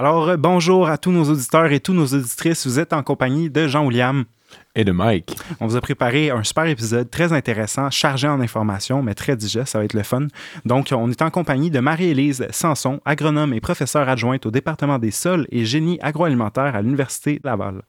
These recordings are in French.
Alors, euh, bonjour à tous nos auditeurs et toutes nos auditrices. Vous êtes en compagnie de Jean-William. Et de Mike. On vous a préparé un super épisode très intéressant, chargé en informations, mais très digeste. Ça va être le fun. Donc, on est en compagnie de Marie-Élise Sanson, agronome et professeure adjointe au département des sols et génie agroalimentaire à l'Université Laval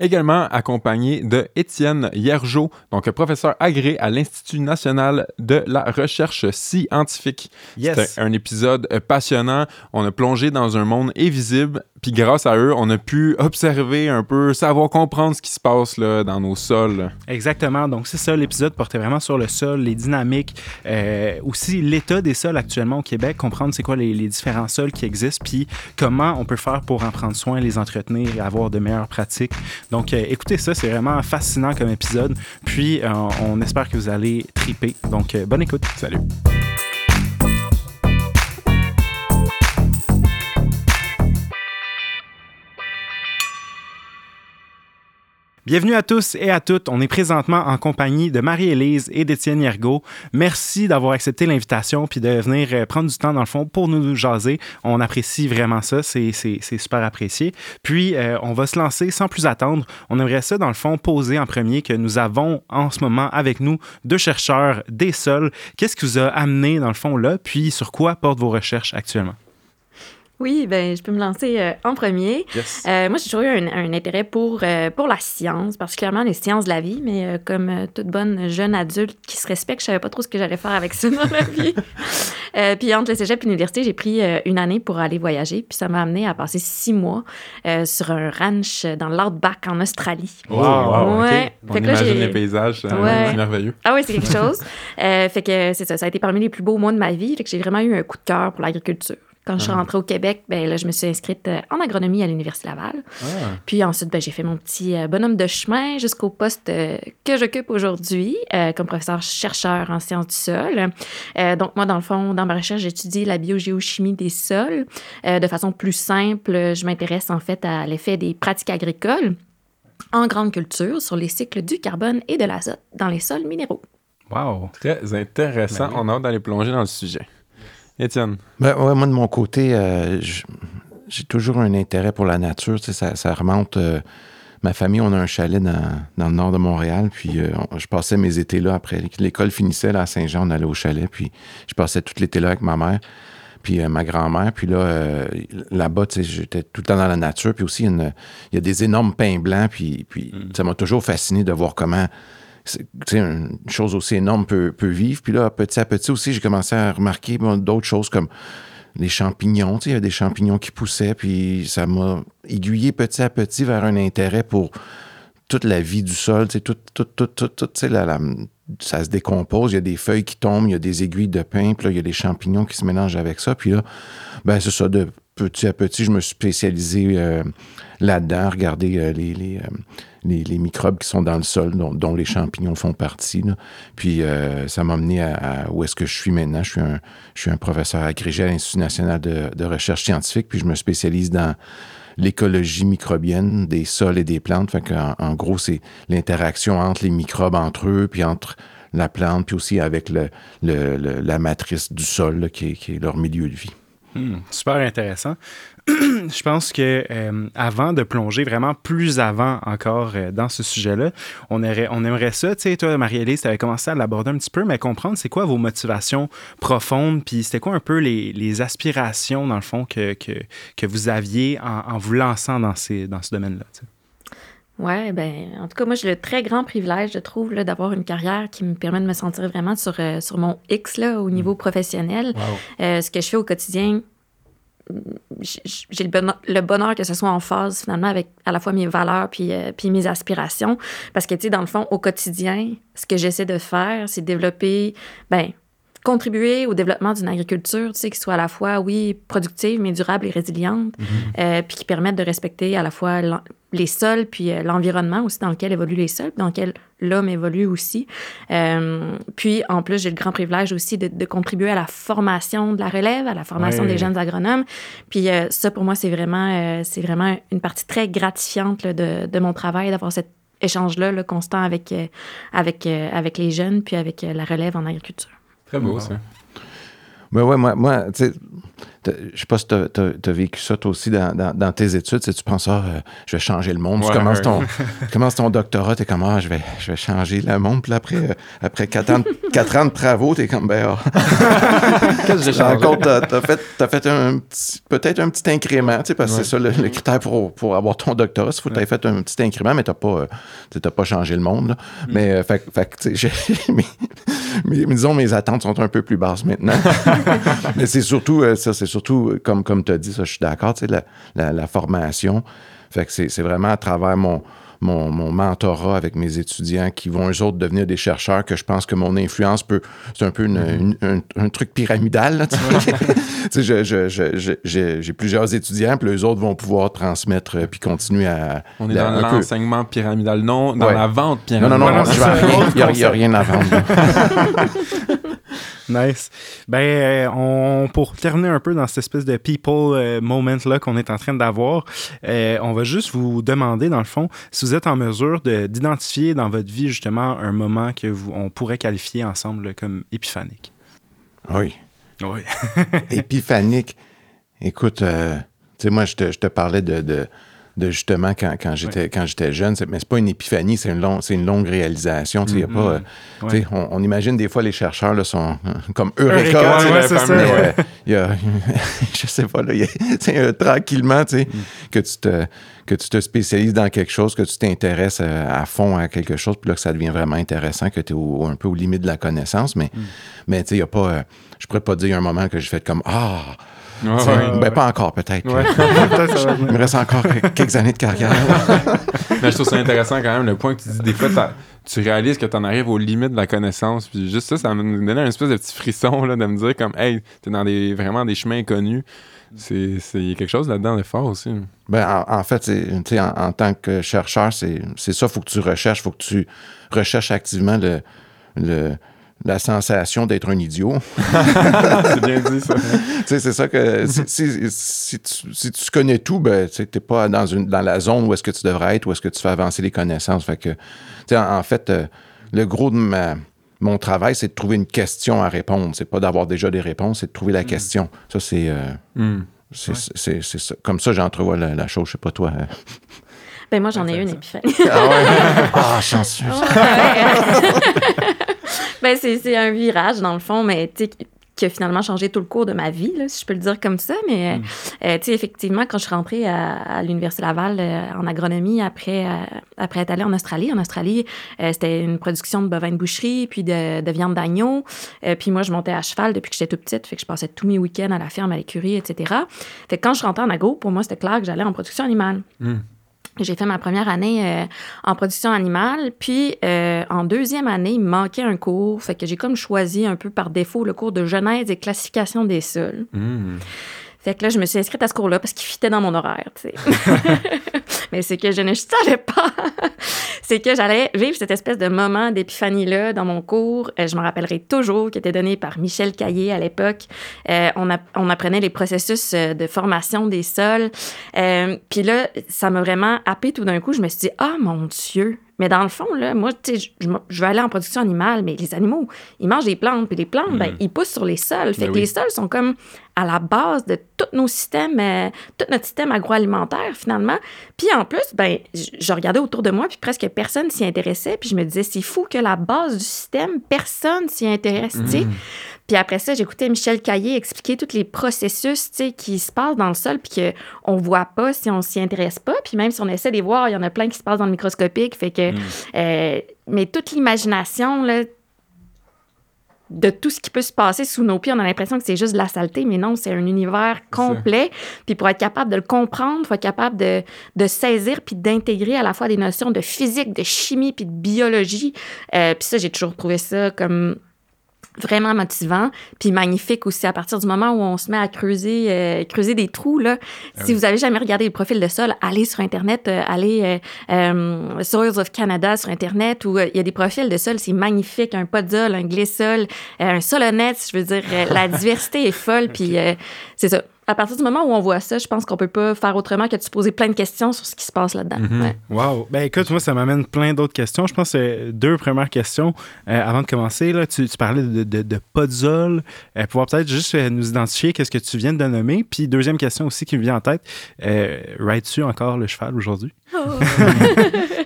également accompagné de Étienne Hiergeau, donc professeur agré à l'Institut national de la recherche scientifique. C'était un épisode passionnant. On a plongé dans un monde invisible puis grâce à eux, on a pu observer un peu, savoir comprendre ce qui se passe là, dans nos sols. Exactement. Donc, c'est ça, l'épisode portait vraiment sur le sol, les dynamiques, euh, aussi l'état des sols actuellement au Québec, comprendre c'est quoi les, différents sols qui existent, puis comment on peut faire pour en prendre soin, les entretenir et avoir de meilleures pratiques. Donc, euh, écoutez ça, c'est vraiment fascinant comme épisode. Puis, euh, on espère que vous allez triper. Donc, bonne écoute. Salut. Bienvenue à tous et à toutes. On est présentement en compagnie de Marie-Élise et d'Étienne Yergo. Merci d'avoir accepté l'invitation puis de venir euh, prendre du temps, dans le fond, pour nous jaser. On apprécie vraiment ça. C'est super apprécié. Puis, euh, on va se lancer sans plus attendre. On aimerait ça, dans le fond, poser en premier que nous avons en ce moment avec nous deux chercheurs des sols. Qu'est-ce qui vous a amené, dans le fond, là? Puis, sur quoi portent vos recherches actuellement? Oui, ben, je peux me lancer euh, en premier. Euh, moi, j'ai toujours eu un, intérêt pour, euh, pour la science, particulièrement les sciences de la vie, mais comme toute bonne jeune adulte qui se respecte, je savais pas trop ce que j'allais faire avec ça dans la vie. puis entre le cégep et l'université, j'ai pris une année pour aller voyager, puis ça m'a amené à passer six mois sur un ranch dans l'Outback en Australie. Wow, wow ouais. On imagine les paysages, c'est merveilleux. Ah oui, c'est quelque chose. fait que c'est ça, ça a été parmi les plus beaux mois de ma vie, fait que j'ai vraiment eu un coup de cœur pour l'agriculture. Quand je suis ah. rentrée au Québec, ben là, je me suis inscrite euh, en agronomie à l'Université Laval. Ah. Puis ensuite, ben, j'ai fait mon petit euh, bonhomme de chemin jusqu'au poste euh, que j'occupe aujourd'hui comme professeur chercheur en sciences du sol. donc, moi, dans le fond, dans ma recherche, j'étudie la biogéochimie des sols. de façon plus simple, je m'intéresse en fait à l'effet des pratiques agricoles en grande culture sur les cycles du carbone et de l'azote dans les sols minéraux. Wow! Très intéressant. Ben On a hâte d'aller plonger dans le sujet. Étienne? Ben, moi, de mon côté, euh, j'ai toujours un intérêt pour la nature. ça, ça, remonte. Euh, ma famille, on a un chalet dans, le nord de Montréal. Puis euh, je passais mes étés là après. L'école finissait là, à Saint-Jean, on allait au chalet. Puis je passais tout l'été là avec ma mère. Puis ma grand-mère. Puis là, là-bas, j'étais tout le temps dans la nature. Puis aussi, il y a des énormes pins blancs. Puis, puis mm. ça m'a toujours fasciné de voir comment une chose aussi énorme peut, vivre. Puis là, petit à petit aussi, j'ai commencé à remarquer d'autres choses comme les champignons. Il y avait des champignons qui poussaient, puis ça m'a aiguillé petit à petit vers un intérêt pour toute la vie du sol. Tout, tout, tout, tout, tout ça se décompose, il y a des feuilles qui tombent, il y a des aiguilles de pin, puis là, il y a des champignons qui se mélangent avec ça. Puis là, ben c'est ça, de petit à petit, je me suis spécialisé euh, là-dedans, regarder euh, les, euh, les, microbes qui sont dans le sol, dont, les champignons font partie. Puis ça m'a amené à, où est-ce que je suis maintenant. Je suis un, je suis un professeur agrégé à l'Institut national de, de, recherche scientifique, puis je me spécialise dans l'écologie microbienne des sols et des plantes. En gros, c'est l'interaction entre les microbes entre eux, puis entre la plante, puis aussi avec la matrice du sol, qui, qui est leur milieu de vie. Hmm, super intéressant. je pense que euh, avant de plonger vraiment plus avant encore euh, dans ce sujet-là, on, on aimerait ça, tu sais, toi, Marie-Élise, tu avais commencé à l'aborder un petit peu, mais comprendre c'est quoi vos motivations profondes, puis c'était quoi un peu les, aspirations, dans le fond, que, que, vous aviez en, vous lançant dans, ces, dans ce domaine-là. Oui, ben, en tout cas, moi, j'ai le très grand privilège, je trouve, d'avoir une carrière qui me permet de me sentir vraiment sur, euh, sur mon X là, au niveau mm. professionnel. Euh, ce que je fais au quotidien, j'ai le bonheur, que ce soit en phase finalement avec à la fois mes valeurs puis, euh, puis mes aspirations. Parce que, tu sais, dans le fond, au quotidien, ce que j'essaie de faire, c'est développer, ben, contribuer au développement d'une agriculture, tu sais, qui soit à la fois, oui, productive, mais durable et résiliente, mm-hmm. puis qui permette de respecter à la fois les sols, puis euh, l'environnement aussi dans lequel évoluent les sols, dans lequel l'homme évolue aussi. Euh, puis, en plus, j'ai le grand privilège aussi de, contribuer à la formation de la relève, à la formation des jeunes agronomes. Puis euh, ça, pour moi, c'est vraiment, c'est vraiment une partie très gratifiante de, de, mon travail, d'avoir cet échange-là le constant avec, avec, avec les jeunes, puis avec la relève en agriculture. Très beau, ça. Ben ouais, moi, moi tu sais je sais pas si tu as, vécu ça toi aussi dans, dans, tes études, tu penses, ah, euh, je vais changer le monde? tu, commences ton, ton, doctorat, tu es comme, ah, je vais, je vais changer le monde. Puis après, euh, après quatre ans, quatre ans de travaux, tu es comme, ben, ah. Qu'est-ce que j'ai Tu as, fait, as fait un peut-être un petit incrément, tu sais, parce que c'est ça le, critère pour, pour, avoir ton doctorat. Il faut que tu aies fait un petit incrément, mais tu n'as pas, pas changé le monde. Là. Mm. Mais, fait, fait, mais, disons, mes attentes sont un peu plus basses maintenant. mais c'est surtout, ça, c'est surtout, comme, comme tu as dit, ça, je suis d'accord, tu sais, la, la, la, formation. Fait que c'est vraiment à travers mon, mon, mon, mentorat avec mes étudiants qui vont eux autres devenir des chercheurs que je pense que mon influence peut. C'est un peu une, mm-hmm. un, truc pyramidal. J'ai plusieurs étudiants, puis eux autres vont pouvoir transmettre euh, puis continuer à. On est dans l'enseignement pyramidal, non dans la vente pyramidale. Non, non, non, il n'y a, a, rien à vendre. Nice. Ben, euh, on, pour terminer un peu dans cette espèce de people euh, moment-là qu'on est en train d'avoir, euh, on va juste vous demander, dans le fond, si vous êtes en mesure d'identifier dans votre vie, justement, un moment que vous, on pourrait qualifier ensemble comme épiphanique. Oui. Oui. épiphanique. Écoute, tu sais, moi, je te, je te parlais de de justement quand, quand j'étais quand j'étais jeune. Mais c'est pas une épiphanie, c'est une, longue, une longue réalisation. Y a pas, mm-hmm. on, on, imagine des fois les chercheurs là, sont euh, comme Eureka. Eureka y a, je sais pas, là, euh, tranquillement mm. que tu te que tu te spécialises dans quelque chose, que tu t'intéresses euh, à, fond à quelque chose, puis là que ça devient vraiment intéressant, que tu es un peu aux limites de la connaissance. Mais, mm. mais tu sais, il n'y a pas. je pourrais pas dire un moment que j'ai fait comme Ah! Ben, pas encore, peut-être. Il me reste encore quelques années de carrière. Mais je trouve ça intéressant quand même, le point que tu dis. Des fois, tu réalises que tu en arrives aux limites de la connaissance. Puis juste ça, ça me donnait un espèce de petit frisson là, de me dire comme, hey, t'es dans des, vraiment des chemins inconnus. C'est quelque chose là-dedans de fort aussi. Ben, en, fait, en, en, tant que chercheur, c'est ça, il faut que tu recherches, il faut que tu recherches activement le, le la sensation d'être un idiot. c'est bien dit, ça. c'est ça que si, si, tu, si, tu, connais tout, ben, tu n'es pas dans, une, dans la zone où est-ce que tu devrais être, où est-ce que tu fais avancer les connaissances. Fait que, en, en, fait, euh, le gros de ma, mon travail, c'est de trouver une question à répondre. C'est pas d'avoir déjà des réponses, c'est de trouver la mm. question. Ça, c'est. Euh, mm. c'est ça. Comme ça, j'entrevois la, la chose. Je sais pas toi. Hein. Ben moi, j'en ai une épiphanie. ah ouais? Ah, chanceux. ben, c'est un virage, dans le fond, mais qui a finalement changé tout le cours de ma vie, là, si je peux le dire comme ça. Mais, mm. euh, tu sais, effectivement, quand je suis rentrée à, l'Université Laval euh, en agronomie après, euh, après être allée en Australie, en Australie, c'était une production de bovins de boucherie, puis de, de viande d'agneau. puis moi, je montais à cheval depuis que j'étais toute petite, fait que je passais tous mes week-ends à la ferme, à l'écurie, etc. Fait que quand je rentrais en agro, pour moi, c'était clair que j'allais en production animale. Mm. J'ai fait ma première année euh, en production animale, puis euh, en deuxième année, il me manquait un cours, fait que j'ai comme choisi un peu par défaut le cours de genèse et classification des sols. Mmh. Fait que là, je me suis inscrite à ce cours-là parce qu'il fitait dans mon horaire, tu sais. Mais c'est que je ne savais pas, c'est que j'allais vivre cette espèce de moment d'épiphanie-là dans mon cours. Euh, je me rappellerai toujours, qui était donné par Michel Caillé à l'époque. Euh, on, on, apprenait les processus euh, de formation des sols. Puis là, ça m'a vraiment happé tout d'un coup. Je me suis dit, ah oh, mon Dieu, mais dans le fond, là, moi, je, je vais aller en production animale, mais les animaux, ils mangent des plantes, puis les plantes, ben, mm. ils poussent sur les sols. Fait ben que les sols sont comme à la base de tous nos systèmes, euh, tout notre système agroalimentaire, finalement. Puis en plus, ben, je, regardais autour de moi, puis presque personne s'y intéressait, puis je me disais, c'est fou que la base du système, personne s'y intéresse, tu sais. Mm. Puis après ça, j'écoutais Michel Caillé expliquer tous les processus qui se passent dans le sol, puis qu'on ne voit pas si on s'y intéresse pas. Puis même si on essaie de les voir, il y en a plein qui se passent dans le microscopique. Fait que, mm. euh, mais toute l'imagination, de tout ce qui peut se passer sous nos pieds, on a l'impression que c'est juste de la saleté, mais non, c'est un univers complet. Puis pour être capable de le comprendre, il faut être capable de, de saisir puis d'intégrer à la fois des notions de physique, de chimie puis de biologie. Euh, puis ça, j'ai toujours trouvé ça comme vraiment motivant, puis magnifique aussi à partir du moment où on se met à creuser, euh, creuser des trous. Là. Ah si vous avez jamais regardé les profils de sol, allez sur Internet, euh, allez euh, Soils of Canada sur Internet, où il y a des profils de sol, c'est magnifique, un podzol, un glissol, un solonette, je veux dire, la diversité est folle, puis c'est ça. À partir du moment où on voit ça, je pense qu'on peut pas faire autrement que de se poser plein de questions sur ce qui se passe là-dedans. Mhm. Wow. Ben écoute, moi, ça m'amène plein d'autres questions. Je pense que deux premières questions. Euh, avant de commencer, là, tu, parlais de, de, de podzol. Euh, pouvoir peut-être juste euh, nous identifier qu'est-ce que tu viens de nommer. Puis deuxième question aussi qui me vient en tête. Euh, Rides-tu encore le cheval aujourd'hui? Oh.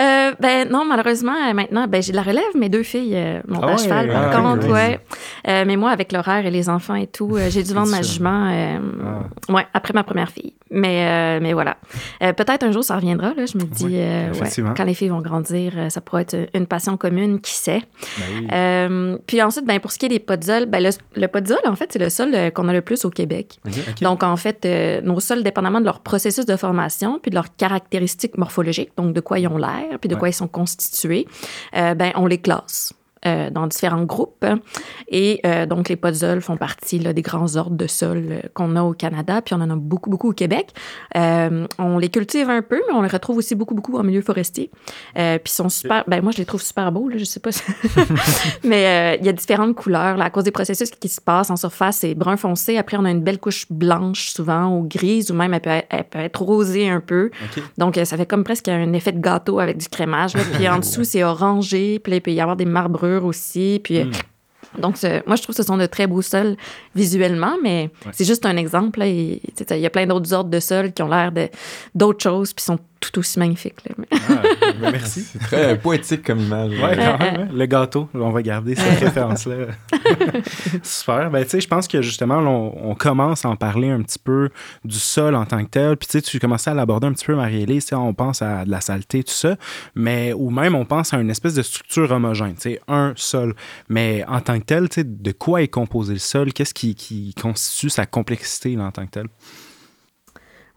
Euh, ben non, malheureusement, euh, maintenant, ben, j'ai de la relève. Mes deux filles euh, montent à cheval, par ah, contre, ouais. Euh, mais moi, avec l'horaire et les enfants et tout, j'ai dû vendre ma jument ah. ouais, après ma première fille. Mais, mais voilà. Peut-être un jour, ça reviendra. Là, je me dis, ouais, quand les filles vont grandir, ça pourrait être une passion commune, qui sait. Ben puis ensuite, ben, pour ce qui est des podzols, ben, le, le podzol, en fait, c'est le sol qu'on a le plus au Québec. Donc, en fait, nos sols, dépendamment de leur processus de formation puis de leurs caractéristiques morphologiques, donc de quoi ils ont l'air, puis de quoi ils sont constitués, euh, ben, on les classe. Euh, dans différents groupes. Et euh, donc, les podzols font partie là, des grands ordres de sol euh, qu'on a au Canada, puis on en a beaucoup, beaucoup au Québec. on les cultive un peu, mais on les retrouve aussi beaucoup, beaucoup en milieu forestier. puis ils sont super... Ben, moi, je les trouve super beaux, là, je sais pas. mais il y a différentes couleurs. Là, à cause des processus qui se passent en surface, c'est brun foncé. Après, on a une belle couche blanche, souvent, ou grise, ou même elle peut être, elle peut être rosée un peu. Donc, ça fait comme presque un effet de gâteau avec du crémage. Puis en dessous, c'est orangé. Puis il peut y avoir des aussi. Puis, hmm. Donc, moi, je trouve que ce sont de très beaux sols visuellement, mais c'est juste un exemple. Il y a plein d'autres ordres de sols qui ont l'air d'autres choses, puis sont tout aussi magnifique. Ah, ben, merci. C'est très poétique comme image. Ouais, quand même. Hein. Le gâteau, on va garder cette référence-là. Super. Ben, tu sais, je pense que justement, on, commence à en parler un petit peu du sol en tant que tel. Puis, tu sais, tu commençais à l'aborder un petit peu, Marie-Élise. On pense à de la saleté, tout ça. Mais, ou même, on pense à une espèce de structure homogène, tu sais, un sol. Mais en tant que tel, tu sais, de quoi est composé le sol? Qu'est-ce qui, qui constitue sa complexité là, en tant que tel?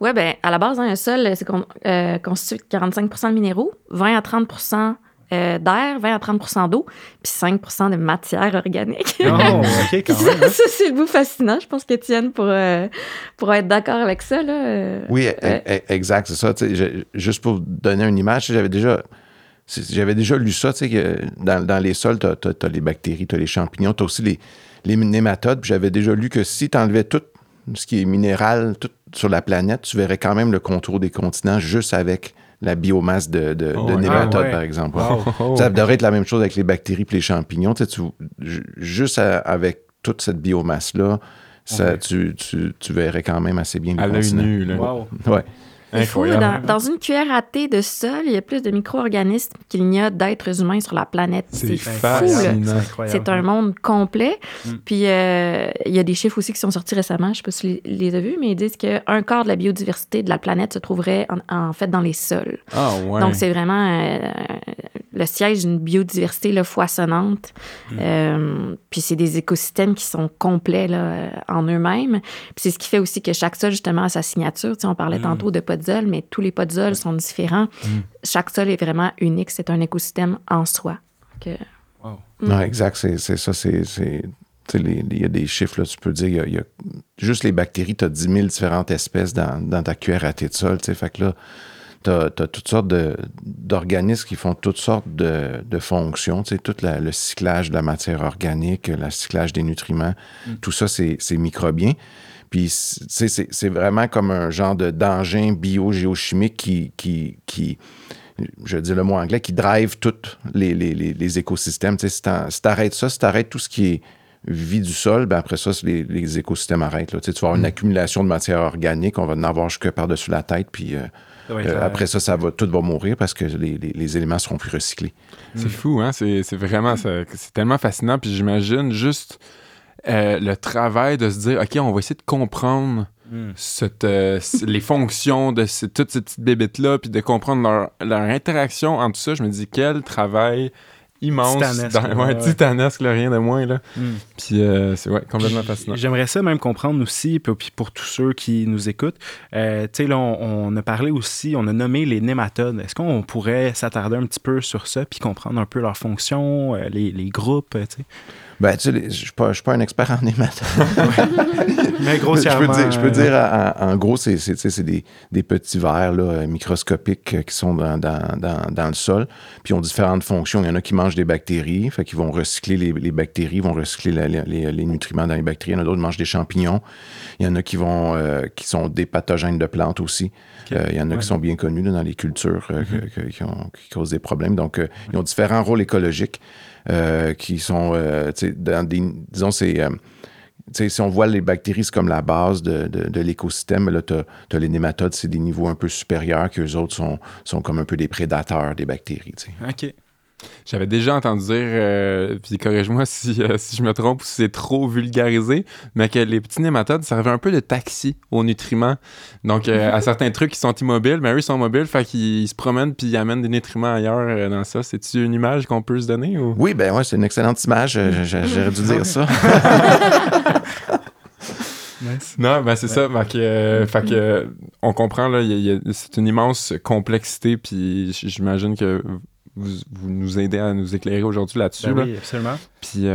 Oui, bien, à la base, un sol, c'est euh, constitué de 45% de minéraux, 20 à 30% euh, d'air, 20 à 30% d'eau, puis 5% de matière organique. Oh, OK, quand même. Hein. ça, c'est le bout fascinant. Je pense qu'Étienne pourrait, pour être d'accord avec ça. Là. Oui, e, e, exact, c'est ça. juste pour donner une image, j'avais déjà... J'avais déjà lu ça, tu sais, que dans, dans les sols, tu as, les bactéries, tu as les champignons, tu as aussi les, les nématodes. J'avais déjà lu que si tu enlevais tout ce qui est minéral, tout sur la planète, tu verrais quand même le contour des continents juste avec la biomasse de, de, oh, nématodes, par exemple. Ça devrait être la même chose avec les bactéries et les champignons. Tu juste avec toute cette biomasse-là, tu, tu, verrais quand même assez bien À l'œil nu, là. Ouais. Il faut, dans, une cuillère à thé de sol, il y a plus de micro-organismes qu'il n'y a d'êtres humains sur la planète. C'est fou. C'est un monde complet. Mm. Puis euh, il y a des chiffres aussi qui sont sortis récemment, je ne sais pas si tu les, as vus, mais ils disent qu'un quart de la biodiversité de la planète se trouverait en, fait dans les sols. Ah, ouais. Donc c'est vraiment euh, le siège d'une biodiversité là, foisonnante. Mm. Euh, puis c'est des écosystèmes qui sont complets là, en eux-mêmes. Puis c'est ce qui fait aussi que chaque sol, justement, a sa signature. Tu sais, on parlait mm. tantôt de podzols, mais tous les podzols sont différents. Mm. Chaque sol est vraiment unique. C'est un écosystème en soi. wow. Non, exact. C'est ça. C'est il y a des chiffres, là, tu peux dire, il y, a, juste les bactéries, tu as 10 000 différentes espèces dans, dans ta cuillère à thé de sol. Fait que là, tu as, toutes sortes d'organismes qui font toutes sortes de, de fonctions. Tu sais, tout le cyclage de la matière organique, le cyclage des nutriments, mm. tout ça, c'est microbien. Puis c'est vraiment comme un genre d'engin bio-géochimique qui, qui, qui, je dis le mot anglais, qui drive tous les, les, les, écosystèmes. Tu sais, si tu arrêtes ça, si tu arrêtes tout ce qui est vie du sol, ben après ça, les, les écosystèmes arrêtent. Là. Tu, sais, tu vas avoir une mm. accumulation de matière organique, on va en avoir jusque par-dessus la tête, puis... Euh, euh, après ça, ça va, tout va mourir parce que les, les, éléments seront plus recyclés. C'est fou, hein? C'est vraiment, c'est tellement fascinant. Puis j'imagine juste euh, le travail de se dire, OK, on va essayer de comprendre hmm. cette, euh, les fonctions de toutes ces petites bébites-là, puis de comprendre leur, leur, interaction entre tout ça. Je me dis, quel travail immense. Titanesque. ouais, titanesque, rien de moins. Là. Hmm. Puis euh, c'est ouais, complètement fascinant. J'aimerais ça même comprendre aussi, puis pour tous ceux qui nous écoutent, euh, tu sais, là, on, a parlé aussi, on a nommé les nématodes. Est-ce qu'on pourrait s'attarder un petit peu sur ça, puis comprendre un peu leurs fonctions, euh, les, les, groupes, tu sais? Ben, tu sais, je ne suis, pas un expert en nématodes. Mais grossièrement. Je peux dire, euh, en, gros, c'est des, des, petits vers là, microscopiques qui sont dans, dans, dans, dans, le sol. Puis ils ont différentes fonctions. Il y en a qui mangent des bactéries, fait qu'ils vont recycler les, les, bactéries, vont recycler les, les, nutriments dans les bactéries. Il y en a d'autres qui mangent des champignons. Il y en a qui, vont, euh, qui sont des pathogènes de plantes aussi. Euh, il y en a qui sont bien connus dans les cultures mm-hmm. qui, ont, qui, causent des problèmes. Donc, ils ont différents rôles écologiques. Euh, qui sont, euh, dans des, disons, c'est... Euh, si on voit les bactéries, comme la base de, de, l'écosystème, là, tu as, les nématodes, c'est des niveaux un peu supérieurs, qu'eux autres sont, sont comme un peu des prédateurs des bactéries. OK. J'avais déjà entendu dire, euh, puis corrige-moi si, euh, si, je me trompe ou si c'est trop vulgarisé, mais que les petits nématodes servaient un peu de taxi aux nutriments. Donc, euh, à certains trucs qui sont immobiles, mais eux, ils sont mobiles, fait qu'ils se promènent puis ils amènent des nutriments ailleurs dans ça. C'est-tu une image qu'on peut se donner? Ou? Oui, ben ouais, c'est une excellente image. J'aurais dû dire ça. Non, ben c'est ça. Fait que, fait que, on comprend, là, c'est une immense complexité, puis j'imagine que vous, nous aidez à nous éclairer aujourd'hui là-dessus. Ben oui, absolument. Puis.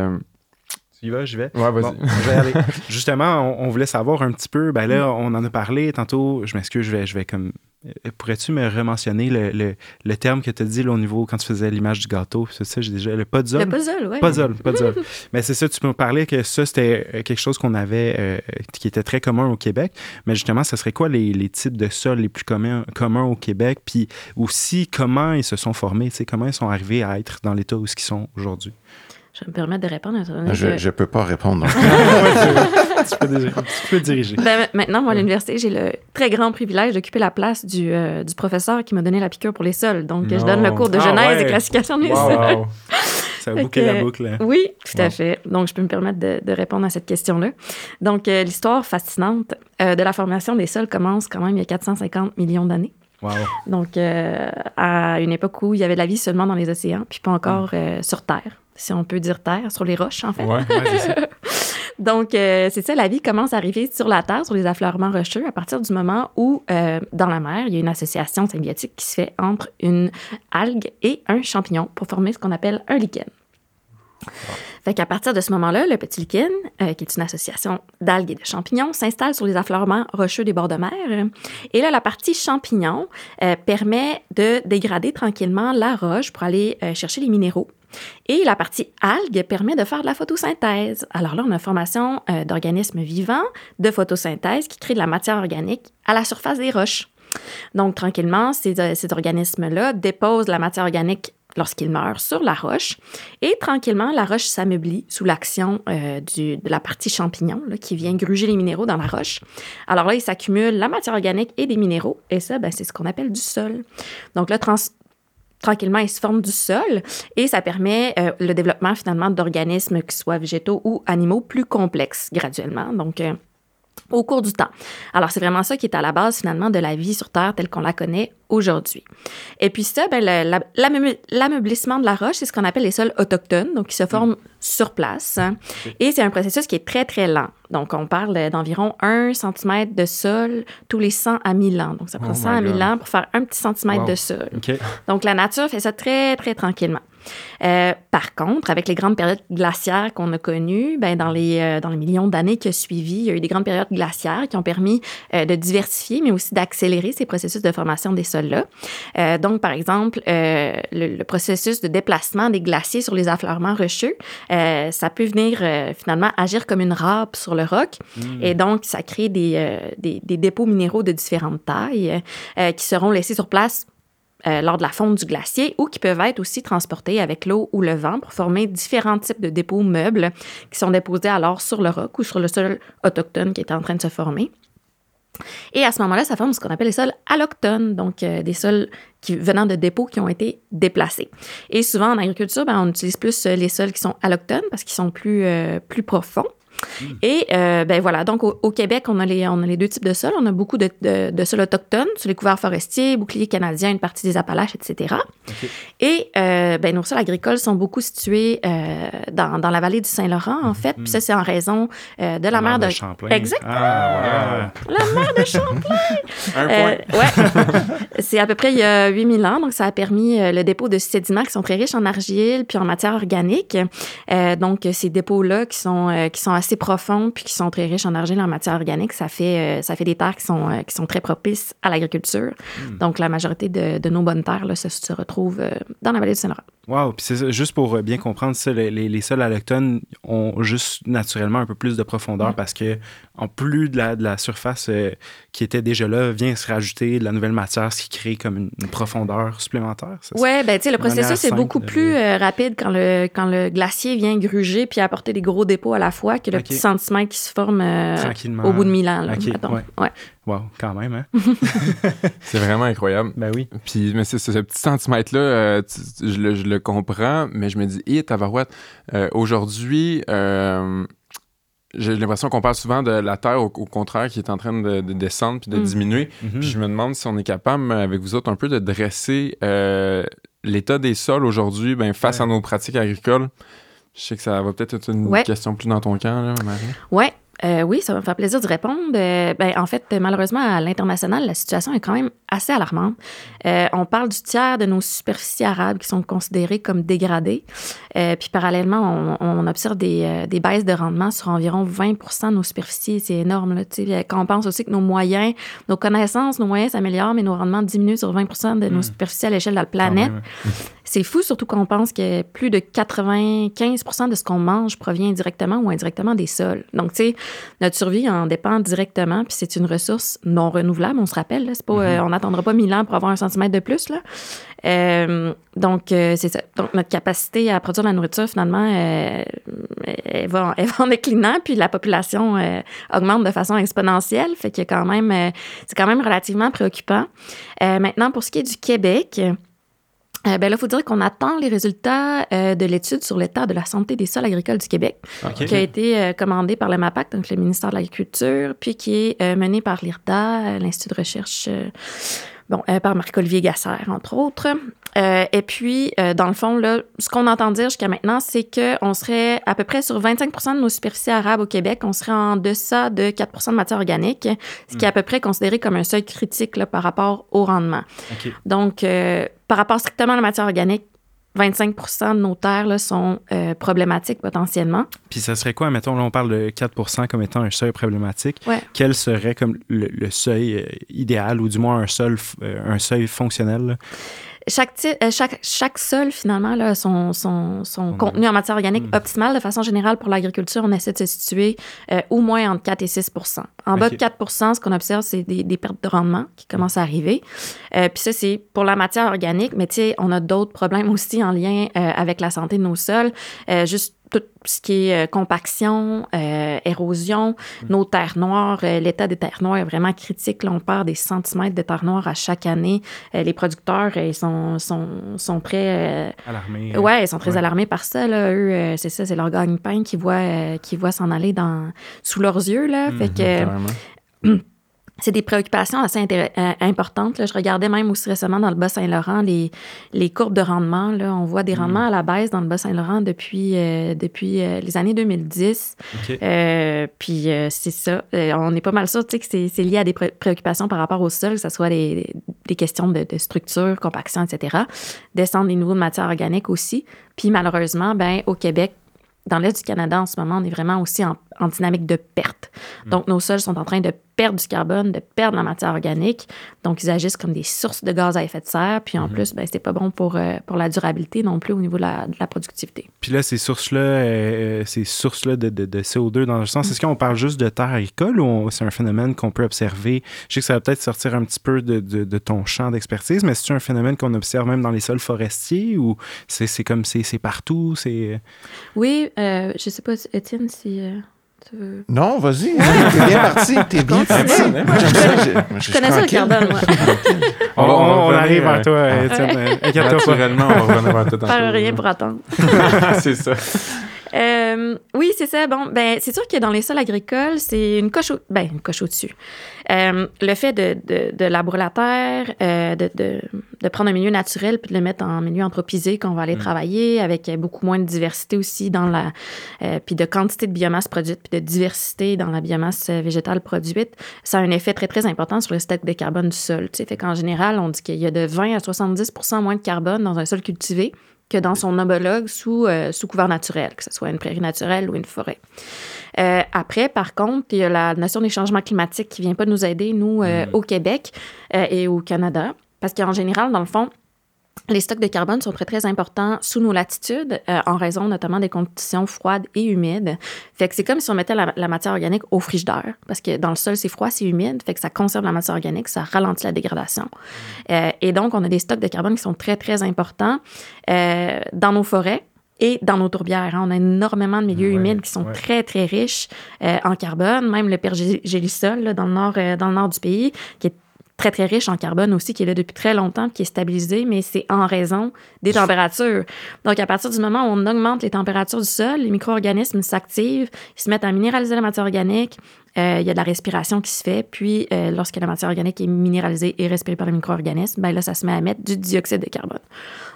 Euh, tu y vas, j'y vais? Ouais, vas-y. je vais aller. Justement, on, voulait savoir un petit peu. Ben là, mm. on en a parlé tantôt. Je m'excuse, je vais, je vais comme. Euh, pourrais-tu me rementionner le, le, le, terme que tu as dit là, au niveau quand tu faisais l'image du gâteau? C'est ça, j'ai déjà. Le puzzle. Le puzzle, oui. Puzzle, puzzle. Mais c'est ça, tu me parlais que ça, c'était euh, quelque chose qu'on avait, qui était très commun au Québec. Mais justement, ce serait quoi les, les types de sols les plus communs, communs au Québec? Puis aussi, comment ils se sont formés? Comment ils sont arrivés à être dans l'état où ils sont aujourd'hui? Je vais me permettre de répondre. À je ne peux pas répondre. tu, peux, tu, peux, diriger. Ben, maintenant, moi, à l'université, j'ai le très grand privilège d'occuper la place du, euh, du, professeur qui m'a donné la piqûre pour les sols. Donc, je donne le cours de ah genèse et classification des sols. Ça va boucler la boucle. Hein. Oui, tout à fait. Donc, je peux me permettre de, de répondre à cette question-là. Donc, euh, l'histoire fascinante euh, de la formation des sols commence quand même il y a 450 millions d'années. Wow. Donc, à une époque où il y avait de la vie seulement dans les océans, puis pas encore sur Terre si on peut dire terre, sur les roches, en fait. Ouais, ça. Donc, euh, c'est ça, la vie commence à arriver sur la Terre, sur les affleurements rocheux, à partir du moment où, euh, dans la mer, il y a une association symbiotique qui se fait entre une algue et un champignon pour former ce qu'on appelle un lichen. Fait qu'à partir de ce moment-là, le petit lichen, euh, qui est une association d'algues et de champignons, s'installe sur les affleurements rocheux des bords de mer. Et là, la partie champignon permet de dégrader tranquillement la roche pour aller chercher les minéraux et la partie algue permet de faire de la photosynthèse. Alors là, on a formation euh, d'organismes vivants de photosynthèse qui créent de la matière organique à la surface des roches. Donc, tranquillement, ces, euh, organismes-là déposent la matière organique lorsqu'ils meurent sur la roche et tranquillement, la roche s'ameublit sous l'action euh, de la partie champignon qui vient gruger les minéraux dans la roche. Alors là, il s'accumule la matière organique et des minéraux et ça, ben, c'est ce qu'on appelle du sol. Donc là, trans tranquillement, ils se forment du sol et ça permet euh, le développement finalement d'organismes qui soient végétaux ou animaux plus complexes graduellement. Donc, euh, au cours du temps. Alors, c'est vraiment ça qui est à la base finalement de la vie sur Terre telle qu'on la connaît aujourd'hui. Et puis ça, ben, l'ameublissement de la roche, c'est ce qu'on appelle les sols autochtones, donc qui se forment sur place. Et c'est un processus qui est très, très lent. Donc, on parle d'environ 1 cm de sol tous les 100 à 1000 ans. Donc, ça prend 100 à 1000 ans pour faire un petit centimètre de sol. Donc, la nature fait ça très, très tranquillement. Euh, par contre, avec les grandes périodes glaciaires qu'on a connues, ben, dans, les, euh, dans les millions d'années qui ont suivi, il y a eu des grandes périodes glaciaires qui ont permis euh, de diversifier, mais aussi d'accélérer ces processus de formation des sols-là. donc, par exemple, le, processus de déplacement des glaciers sur les affleurements rocheux, ça peut venir finalement agir comme une râpe sur le roc. Hmm. Et donc, ça crée des, des, des, dépôts minéraux de différentes tailles qui seront laissés sur place euh, lors de la fonte du glacier ou qui peuvent être aussi transportés avec l'eau ou le vent pour former différents types de dépôts meubles qui sont déposés alors sur le roc ou sur le sol autochtone qui est en train de se former. Et à ce moment-là, ça forme ce qu'on appelle les sols alloctones, donc euh, des sols qui, venant de dépôts qui ont été déplacés. Et souvent en agriculture, ben, on utilise plus euh, les sols qui sont alloctones parce qu'ils sont plus profonds. Hmm. Et euh, ben voilà, donc au, Québec, on a, les, on a les deux types de sols. On a beaucoup de, de, sols autochtones sur les couverts forestiers, boucliers canadiens, une partie des Appalaches, etc. Et euh, ben, nos sols agricoles sont beaucoup situés euh, dans, dans, la vallée du Saint-Laurent, en fait. Puis ça, c'est en raison de la, mer de, Champlain. Exactement. Ah, la mer de Champlain. Un point. ouais. c'est à peu près il y a 8000 ans. Donc, ça a permis le dépôt de sédiments qui sont très riches en argile puis en matière organique. donc, ces dépôts-là qui sont, qui sont assez profonds puis qui sont très riches en argile en matière organique, ça fait, euh, ça fait des terres qui sont, euh, qui sont très propices à l'agriculture. Hmm. Donc, la majorité de, de, nos bonnes terres là, se, se retrouvent euh, dans la vallée du Saint-Laurent. Wow! Puis c'est juste pour bien comprendre ça, les, les, sols allochtones ont juste naturellement un peu plus de profondeur parce que en plus de la, de la surface qui était déjà là, vient se rajouter de la nouvelle matière, ce qui crée comme une, profondeur supplémentaire. Oui, ben tu sais, le processus est beaucoup plus rapide quand le, quand le glacier vient gruger puis apporter des gros dépôts à la fois que le petit centimètre qui se forme euh, au bout de mille ans. Là, ouais. Wow, quand même, hein? c'est vraiment incroyable. Ben oui. Puis, mais ce petit centimètre-là, euh, je, le, je, le, comprends, mais je me dis, hé, tabarouette, euh, aujourd'hui, j'ai l'impression qu'on parle souvent de la Terre, au, contraire, qui est en train de, descendre puis de mm. diminuer. Mm-hmm. Puis je me demande si on est capable, avec vous autres, un peu de dresser l'état des sols aujourd'hui ben, face à nos pratiques agricoles. Je sais que ça va peut-être être une question plus dans ton camp, là, Marie. Oui, euh, oui, ça va me faire plaisir de répondre. Euh, ben, en fait, malheureusement, à l'international, la situation est quand même assez alarmante. Euh, on parle du tiers de nos superficies arables qui sont considérées comme dégradées. puis parallèlement, on, observe des, des, baisses de rendement sur environ 20% de nos superficies. C'est énorme. Là, quand on pense aussi que nos moyens, nos connaissances, nos moyens s'améliorent, mais nos rendements diminuent sur 20% de nos hmm. superficies à l'échelle de la planète. C'est fou, surtout quand on pense que plus de 95% de ce qu'on mange provient directement ou indirectement des sols. Donc, tu sais, notre survie en dépend directement, puis c'est une ressource non renouvelable, on se rappelle. Là, pas, mm-hmm. euh, on n'attendra pas mille ans pour avoir un centimètre de plus. Là. Euh, donc, euh, c'est ça. Donc, notre capacité à produire de la nourriture, finalement, elle, va, elle va en déclinant, puis la population augmente de façon exponentielle. Fait que quand même, c'est quand même relativement préoccupant. maintenant, pour ce qui est du Québec, euh, ben là, il faut dire qu'on attend les résultats euh, de l'étude sur l'état de la santé des sols agricoles du Québec, qui a été euh, commandée par le MAPAC, donc le ministère de l'Agriculture, puis qui est menée par l'IRDA, l'Institut de recherche bon, par Marc-Olivier Gasser, entre autres. et puis, dans le fond, là, ce qu'on entend dire jusqu'à maintenant, c'est qu'on serait à peu près sur 25% de nos superficies arabes au Québec, on serait en deçà de 4% de matière organique, ce qui est à peu près considéré comme un seuil critique là, par rapport au rendement. Donc, par rapport strictement à la matière organique, 25% de nos terres là, sont euh, problématiques potentiellement. Puis ça serait quoi, mettons, là, on parle de 4% comme étant un seuil problématique. Quel serait comme le, seuil euh, idéal ou du moins un, seul, euh, un seuil fonctionnel? Chaque, euh, chaque, chaque sol, finalement, là, son, son, son contenu en matière organique mm. optimal, de façon générale, pour l'agriculture, on essaie de se situer euh, au moins entre 4 et 6% En bas de 4% ce qu'on observe, c'est des, des, pertes de rendement qui commencent à arriver. Euh, puis ça, c'est pour la matière organique, mais tu sais, on a d'autres problèmes aussi en lien avec la santé de nos sols. juste tout ce qui est euh, compaction, euh, érosion, mm. nos terres noires, euh, l'état des terres noires est vraiment critique. Là, on perd des centimètres de terres noires à chaque année. les producteurs, ils sont, sont, sont très... alarmés. Ouais, ils sont très alarmés par ça. Là. Eux, c'est ça, c'est leur gagne-pain qui voit, qui voit s'en aller dans, sous leurs yeux. Là. fait mm-hmm, que... c'est des préoccupations assez euh, importantes. Là. Je regardais même aussi récemment dans le Bas-Saint-Laurent les, les courbes de rendement. Là. On voit des mm. rendements à la baisse dans le Bas-Saint-Laurent depuis, euh, depuis euh, les années 2010. puis c'est ça. on est pas mal sûr que c'est lié à des préoccupations par rapport au sol, que ce soit des, des questions de, de, structure, compaction, etc. Descendre des niveaux de matière organique aussi. Puis malheureusement, ben, au Québec, dans l'Est du Canada, en ce moment, on est vraiment aussi en, dynamique de perte. Mm. Donc, nos sols sont en train de perdre du carbone, de perdre la matière organique. Donc, ils agissent comme des sources de gaz à effet de serre. Puis, en mm-hmm. plus, ben, c'est pas bon pour, euh, pour la durabilité non plus au niveau de la, de la productivité. Puis là, ces sources-là, euh, ces sources-là de, de, de, CO2, dans le sens, est-ce qu'on parle juste de terre agricole ou c'est un phénomène qu'on peut observer? Je sais que ça va peut-être sortir un petit peu de, de ton champ d'expertise, mais c'est un phénomène qu'on observe même dans les sols forestiers ou c'est comme c'est partout? c'est Oui, euh, je sais pas, Étienne, si. Euh, veux... Non, vas-y. T'es bien parti. T'es bien parti. Je, je, connais ça, le carbone, moi. on, on, arrive vers toi, euh, Étienne. Naturellement, on va revenir vers toi. Faire rien pour attendre. c'est ça. Euh, oui, c'est ça. Bon, ben, c'est sûr que dans les sols agricoles, c'est une coche au, ben, une coche au-dessus. Euh, le fait de, de, de labourer la terre, euh, de, de, de, prendre un milieu naturel puis de le mettre en milieu anthropisé qu'on va aller mm. travailler avec beaucoup moins de diversité aussi dans la... Puis de quantité de biomasse produite puis de diversité dans la biomasse végétale produite, ça a un effet très, très important sur le stock de carbone du sol. Tu sais, fait qu'en général, on dit qu'il y a de 20 à 70 moins de carbone dans un sol cultivé que dans son homologue sous, euh, sous couvert naturel, que ce soit une prairie naturelle ou une forêt. Euh, après, par contre, il y a la notion des changements climatiques qui vient pas nous aider, nous, euh, mm. au Québec et au Canada, parce qu'en général, dans le fond, les stocks de carbone sont très, très importants sous nos latitudes, euh, en raison notamment des conditions froides et humides. Fait que c'est comme si on mettait la, matière organique au frigidaire, parce que dans le sol, c'est froid, c'est humide, fait que ça conserve la matière organique, ça ralentit la dégradation. Euh, et donc, on a des stocks de carbone qui sont très, très importants euh, dans nos forêts, et dans nos tourbières. Hein. On a énormément de milieux humides qui sont très, très riches en carbone. Même le pergélisol dans, le nord, dans le nord du pays, qui est très, très riche en carbone aussi, qui est là depuis très longtemps, qui est stabilisé, mais c'est en raison des températures. Donc, à partir du moment où on augmente les températures du sol, les micro-organismes s'activent, ils se mettent à minéraliser la matière organique, euh, il y a de la respiration qui se fait, puis euh, lorsque la matière organique est minéralisée et respirée par les micro-organismes, ben là, ça se met à mettre du dioxyde de carbone.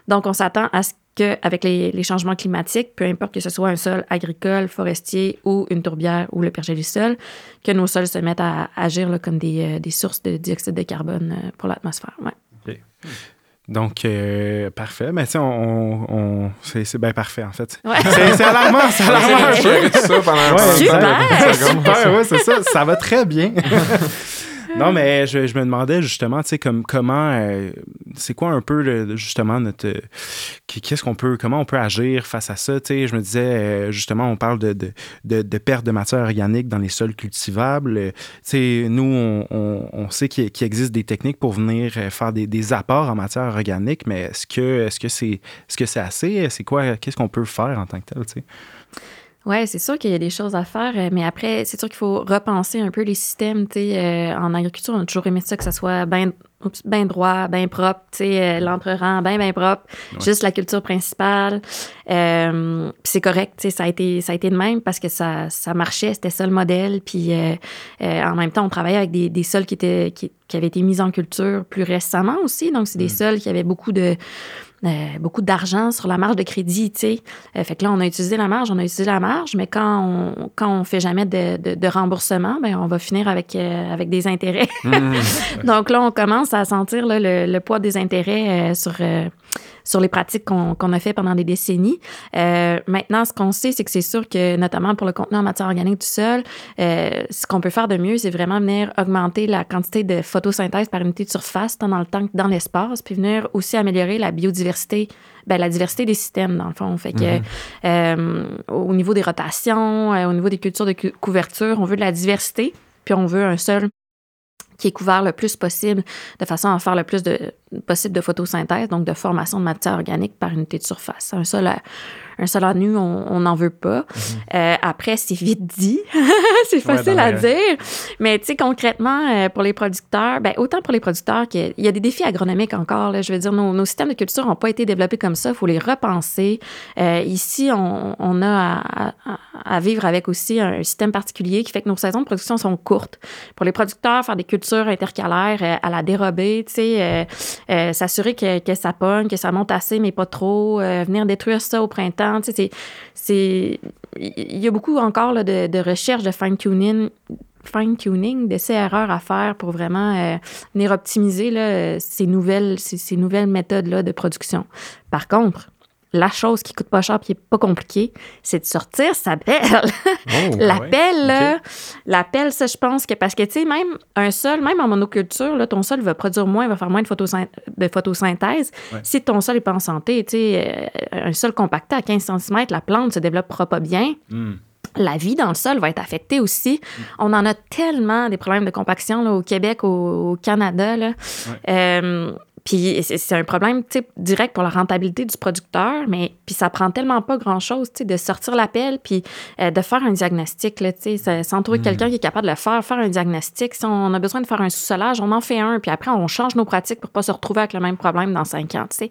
Donc, on s'attend à ce qu'avec les, les, changements climatiques, peu importe que ce soit un sol agricole, forestier ou une tourbière ou le pergélisol, que nos sols se mettent à, agir là, comme des, euh, des, sources de dioxyde de carbone euh, pour l'atmosphère. Ouais. Donc, euh, parfait. Mais tu on, on c'est bien parfait, en fait. Ouais. C'est alarmant, c'est alarmant. ça pendant ouais, Super! Super, ouais, c'est ça. Ça va très bien. non, mais je, me demandais justement, tu sais, comme, comment, euh, c'est quoi un peu justement notre, qu'est-ce qu'on peut, comment on peut agir face à ça, tu sais, je me disais, euh, justement, on parle de, de, de, perte de matière organique dans les sols cultivables, euh, tu sais, nous, on, on, on sait qu'il existe des techniques pour venir faire des, des apports en matière organique, mais est-ce que, est-ce que c'est, est-ce que c'est assez, c'est quoi, qu'est-ce qu'on peut faire en tant que tel, tu sais? Oui, c'est sûr qu'il y a des choses à faire, euh, mais après, c'est sûr qu'il faut repenser un peu les systèmes. Euh, en agriculture, on a toujours aimé ça, que ça soit bien ben droit, bien propre, euh, l'entre-rang bien, bien propre, juste la culture principale. Euh, c'est correct, ça a, été, ça a été de même parce que ça, ça marchait, c'était ça le modèle. Puis en même temps, on travaillait avec des, des sols qui, étaient, qui, qui, avaient été mis en culture plus récemment aussi. Donc, c'est des mm. sols qui avaient beaucoup de euh, beaucoup d'argent sur la marge de crédit, tu sais. Euh, fait que là, on a utilisé la marge, on a utilisé la marge, mais quand on quand on fait jamais de, de, remboursement, ben on va finir avec, euh, avec des intérêts. Mmh. Donc là, on commence à sentir là, le, le, poids des intérêts sur sur les pratiques qu'on a fait pendant des décennies. Euh, maintenant, ce qu'on sait, c'est que c'est sûr que, notamment pour le contenu en matière organique du sol, euh, ce qu'on peut faire de mieux, c'est vraiment venir augmenter la quantité de photosynthèse par unité de surface, tant dans le temps que dans l'espace, puis venir aussi améliorer la biodiversité ben, la diversité des systèmes, dans le fond. Fait que, mm-hmm. euh, au niveau des rotations, au niveau des cultures de couverture, on veut de la diversité, puis on veut un sol qui est couvert le plus possible de façon à faire le plus de, possible de photosynthèse, donc de formation de matière organique par unité de surface. Sol un sol à nu, on n'en veut pas. Mhm. Euh, après, c'est vite dit. c'est facile à dire. Mais tu sais, concrètement, euh, pour les producteurs, ben, autant pour les producteurs qu'il y a des défis agronomiques encore. Là, je veux dire, nos, systèmes de culture n'ont pas été développés comme ça. Il faut les repenser. Euh, ici, on, on a à, à, vivre avec aussi un système particulier qui fait que nos saisons de production sont courtes. Pour les producteurs, faire des cultures intercalaires à la dérobée, tu sais, s'assurer que, que ça pogne, que ça monte assez, mais pas trop, venir détruire ça au printemps c'est, il y a beaucoup encore de, de recherche de fine-tuning fine-tuning, d'essais-erreurs à faire pour vraiment euh, venir optimiser ces, nouvelles, ces nouvelles méthodes-là de production. Par contre, la chose qui coûte pas cher et qui est pas compliquée, c'est de sortir sa pelle. Oh, la pelle, la pelle, ça, je pense que parce que, tu sais, même un sol, même en monoculture, là, ton sol va produire moins, va faire moins de, de photosynthèse. Si ton sol n'est pas en santé, tu sais, euh, un sol compacté à 15 cm, la plante se développera pas bien. Hmm. la vie dans le sol va être affectée aussi. Hmm. On en a tellement des problèmes de compaction là, au Québec, au, Canada. Là. Euh, puis c'est un problème direct pour la rentabilité du producteur, mais puis ça prend tellement pas grand-chose de sortir l'appel puis euh, de faire un diagnostic, là, sans trouver mm. quelqu'un qui est capable de le faire, faire un diagnostic. Si on a besoin de faire un sous-solage, on en fait un, puis après, on change nos pratiques pour pas se retrouver avec le même problème dans cinq ans. Mm.